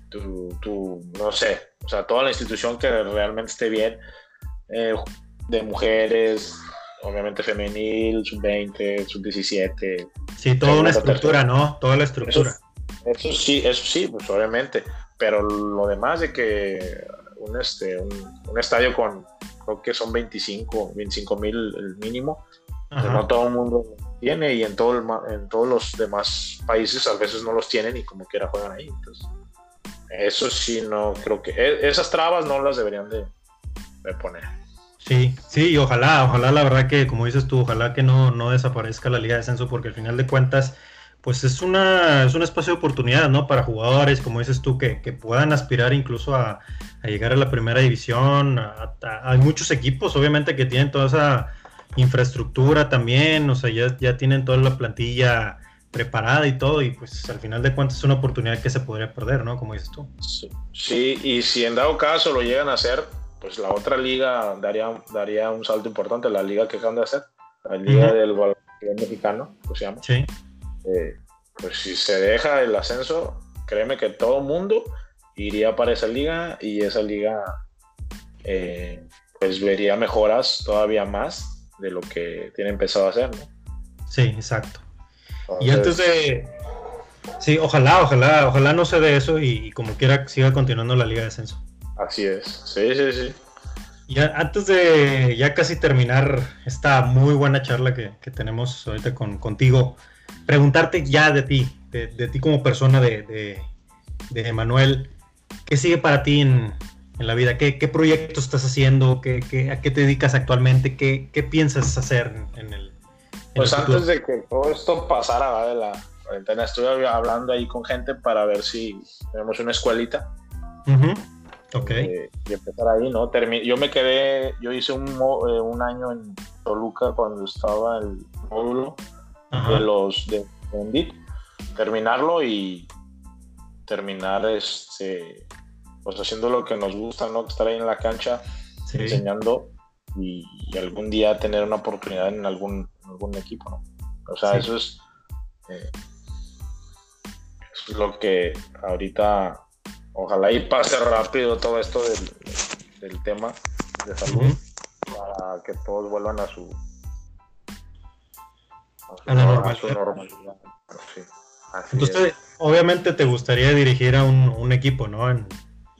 tu, no sé, o sea, toda la institución que realmente esté bien, eh, de mujeres, obviamente femenil, sub-20, sub-17. Sí, toda una estructura, ¿no? Toda la estructura. Eso, sí, eso sí, pues obviamente pero lo demás de que un, este, un, estadio con, creo que son 25, 25 mil el mínimo, no todo el mundo tiene y en, todo en todos los demás países a veces no los tienen y como quiera juegan ahí. Entonces, eso sí, no creo que e, esas trabas no las deberían de, poner. Sí, sí, y ojalá, ojalá la verdad que, como dices tú, ojalá que no, no desaparezca la Liga de Descenso, porque al final de cuentas, pues es, una, es un espacio de oportunidad, ¿no? Para jugadores, como dices tú, que, puedan aspirar incluso a, llegar a la primera división. hay muchos equipos, obviamente, que tienen toda esa infraestructura también, o sea, ya, ya tienen toda la plantilla preparada y todo, y pues al final de cuentas es una oportunidad que se podría perder, ¿no? Como dices tú. Sí, y si en dado caso lo llegan a hacer, pues la otra liga daría, daría un salto importante, la liga que acaban de hacer, la liga del baloncesto mexicano, ¿cómo se llama? Sí eh, pues si se deja el ascenso, créeme que todo mundo iría para esa liga y esa liga eh, pues vería mejoras todavía más de lo que tiene empezado a hacer, ¿no? Sí, exacto. Y antes de... Sí, ojalá, ojalá, ojalá no se dé eso y, como quiera siga continuando la liga de ascenso. Así es, sí, sí, sí. Y antes de ya casi terminar esta muy buena charla que, tenemos ahorita con, contigo, preguntarte ya de ti, de, ti como persona de, de, Emanuel, ¿qué sigue para ti en, la vida? ¿Qué, ¿Qué, proyectos estás haciendo? ¿Qué, qué, a qué te dedicas actualmente? ¿Qué, qué piensas hacer en el Pues antes de que todo esto pasara de la cuarentena, estuve hablando ahí con gente para ver si tenemos una escuelita. Ok. Eh, y empezar ahí, ¿no? yo me quedé, yo hice un, eh, un año en Toluca cuando estaba el módulo de los de Bendit, terminarlo y terminar este pues haciendo lo que nos gusta, ¿no? Estar ahí en la cancha enseñando y, algún día tener una oportunidad en algún, algún equipo, ¿no? O sea, eso es eh, eso es lo que ahorita ojalá y pase rápido todo esto del, tema de salud para que todos vuelvan a su a la normalidad. Entonces, obviamente te gustaría dirigir a un, equipo, ¿no?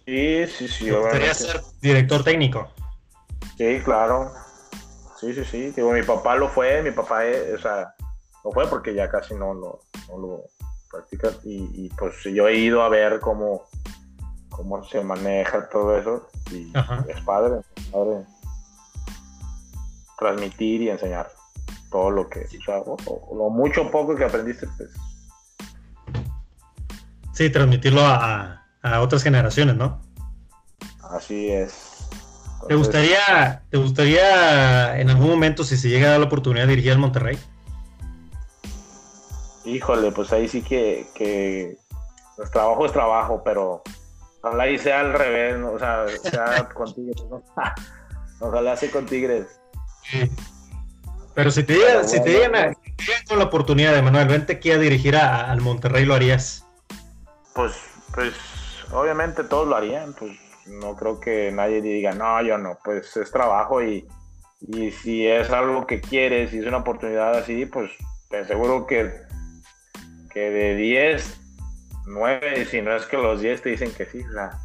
sí, sí, sí. ¿Te gustaría ser director técnico? Sí, claro. Sí, sí, sí. Digo, mi papá lo fue, mi papá, o sea, lo fue porque ya casi no lo, no lo practica. Y, pues yo he ido a ver cómo, cómo se maneja todo eso. Y es padre, es padre transmitir y enseñar todo lo que, o lo mucho o poco que aprendiste, pues. Sí, transmitirlo a, otras generaciones, ¿no? Así es. ¿Te gustaría, ¿Te gustaría en algún momento, si se llega a dar la oportunidad, de dirigir al Monterrey? Híjole, pues ahí sí que, que pues, trabajo es trabajo, pero ojalá y sea al revés, o sea, sea contigo. Ojalá sea con Tigres. Pero si te dieran, si te dieran, con la oportunidad de Manuel, vente aquí a dirigir al Monterrey, ¿lo harías? Pues, pues, obviamente todos lo harían, pues no creo que nadie diga, no, yo no, pues es trabajo y, y si es algo que quieres, si es una oportunidad así, pues te aseguro que, que de 10, 9, si no es que los 10 te dicen que sí, o sea,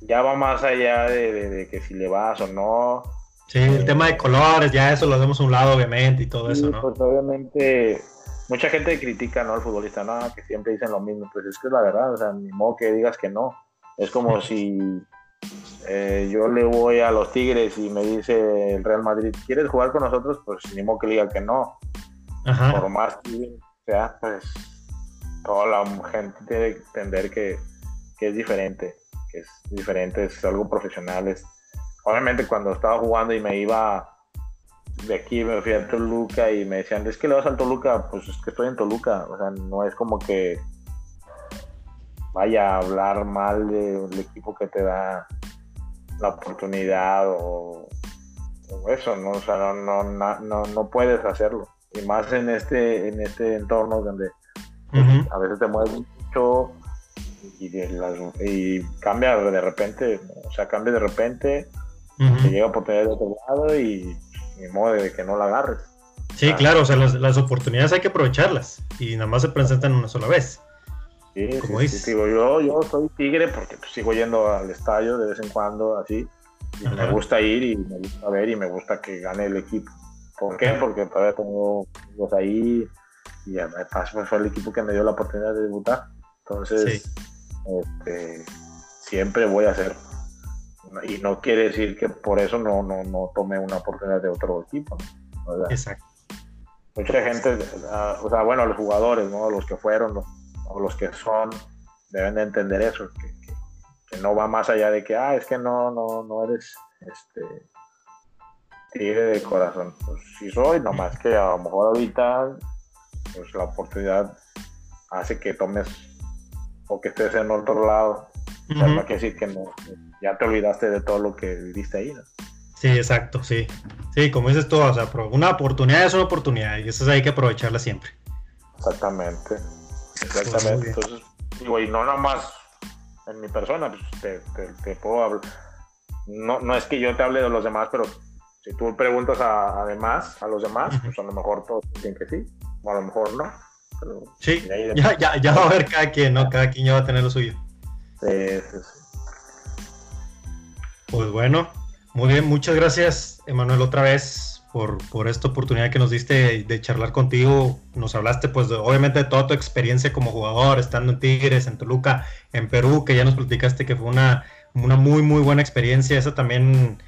ya va más allá de, que si le vas o no. Sí, el tema de colores, ya eso lo hacemos a un lado, obviamente, y todo eso, ¿no? Pues obviamente, mucha gente critica, ¿no? Al futbolista, no, que siempre dicen lo mismo, pues es que es la verdad, o sea, ni modo que digas que no. Es como si eh, yo le voy a los Tigres y me dice el Real Madrid, ¿quieres jugar con nosotros? Pues ni modo que diga que no. Por más que sea, pues toda la gente tiene que entender que, que es diferente que es diferente, es algo profesional. Es, obviamente cuando estaba jugando y me iba de aquí, me fui a Toluca y me decían, es que le vas al Toluca, pues es que estoy en Toluca, o sea, no es como que vaya a hablar mal del equipo que te da la oportunidad o, eso, ¿no? O sea, no, no, no, no, puedes hacerlo. Y más en este, en este entorno donde a veces te mueves mucho, y, cambia de repente, o sea, cambia de repente, te llega oportunidad de otro lado y ni modo de que no la agarres. Sí, claro, o sea, las, oportunidades hay que aprovecharlas y nada más se presentan una sola vez. Sí, Como digo, yo, yo soy tigre porque pues, sigo yendo al estadio de vez en cuando, así, y me gusta ir y me gusta ver y me gusta que gane el equipo. ¿Por qué? Porque todavía tengo los ahí y además fue el equipo que me dio la oportunidad de debutar. Entonces, este, siempre voy a hacer. Y no quiere decir que por eso no, no, no tome una oportunidad de otro equipo. Exacto. Mucha gente, ah, o sea, bueno, los jugadores, ¿no? los que fueron o los que son, deben de entender eso, que, no va más allá de que, ah, es que no, no, no eres este, tigre de corazón. Pues sí soy, nomás que a lo mejor ahorita pues la oportunidad hace que tomes o que estés en otro lado. no quiere decir que no, ya te olvidaste de todo lo que viviste ahí, ¿no? Sí, exacto, sí. Sí, como dices tú, o sea, una oportunidad es una oportunidad y eso hay que aprovecharla siempre. Exactamente, exactamente. Entonces, digo, y no nada más en mi persona, pues te, puedo hablar. No, no es que yo te hable de los demás, pero si tú preguntas a, además a los demás, pues a lo mejor todos dicen que sí, o a lo mejor no sí, ya, ya, va a haber cada quien, ¿no? Cada quien ya va a tener lo suyo. Sí, Pues bueno, muy bien, muchas gracias, Emanuel, otra vez por, por esta oportunidad que nos diste de, charlar contigo. Nos hablaste, pues, obviamente, de toda tu experiencia como jugador, estando en Tigres, en Toluca, en Perú, que ya nos platicaste que fue una, una muy, muy buena experiencia. Esa también,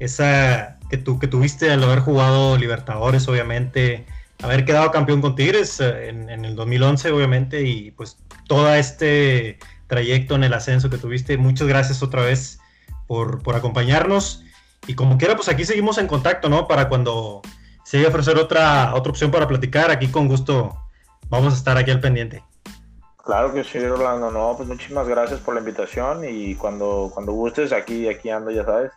esa que, tú, que tuviste al haber jugado Libertadores, obviamente haber quedado campeón con Tigres eh, en, el 2011, obviamente, y pues todo este trayecto en el ascenso que tuviste. Muchas gracias otra vez por, acompañarnos. Y como quiera, pues aquí seguimos en contacto, ¿no? Para cuando se llegue a ofrecer otra, otra opción para platicar, aquí con gusto vamos a estar aquí al pendiente. Claro que sí, Orlando. No, pues muchísimas gracias por la invitación y cuando, cuando gustes, aquí, aquí ando, ya sabes,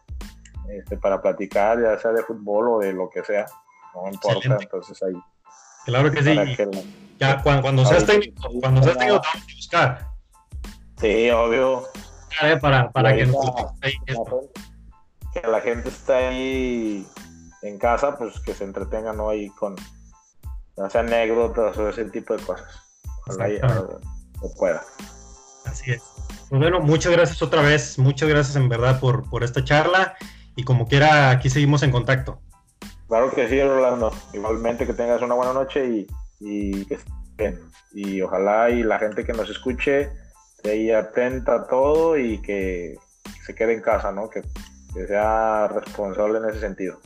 este, para platicar, ya sea de fútbol o de lo que sea. No importa, entonces ahí Claro que sí. ya cuando, cuando seas técnico, cuando seas técnico te vamos a buscar. Sí, obvio. Para, para que, que la gente esté ahí en casa, pues que se entretenga ¿no? ahí con sea anécdotas o ese tipo de cosas. Ojalá ya pueda. Así es. Pues bueno, muchas gracias otra vez, muchas gracias en verdad por, por esta charla y como quiera, aquí seguimos en contacto. Claro que sí, Rolando. Igualmente que tengas una buena noche y, y que estén Y ojalá y la gente que nos escuche esté ahí atenta a todo y que se quede en casa, ¿no? Que, sea responsable en ese sentido.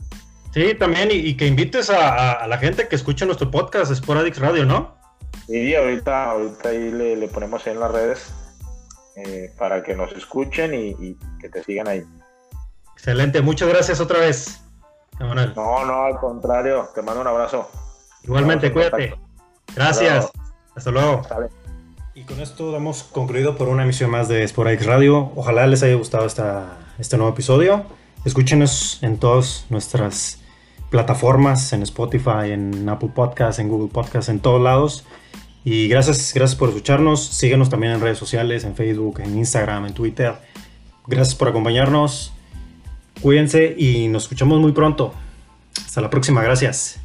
Sí, también, y, que invites a, la gente que escucha nuestro podcast, Sporadix Radio, ¿no? Sí, ahorita, ahorita ahí le, ponemos en las redes eh, para que nos escuchen y, y que te sigan ahí. Excelente, muchas gracias otra vez. No, no, al contrario. Te mando un abrazo. Igualmente, cuídate. Gracias. Hasta luego. Y con esto damos concluido por una emisión más de Sporix Radio. Ojalá les haya gustado este nuevo episodio. Escúchenos en todas nuestras plataformas, en Spotify, en Apple Podcasts, en Google Podcasts, en todos lados. Y gracias, gracias por escucharnos. Síguenos también en redes sociales, en Facebook, en Instagram, en Twitter. Gracias por acompañarnos. Cuídense y nos escuchamos muy pronto. Hasta la próxima, gracias.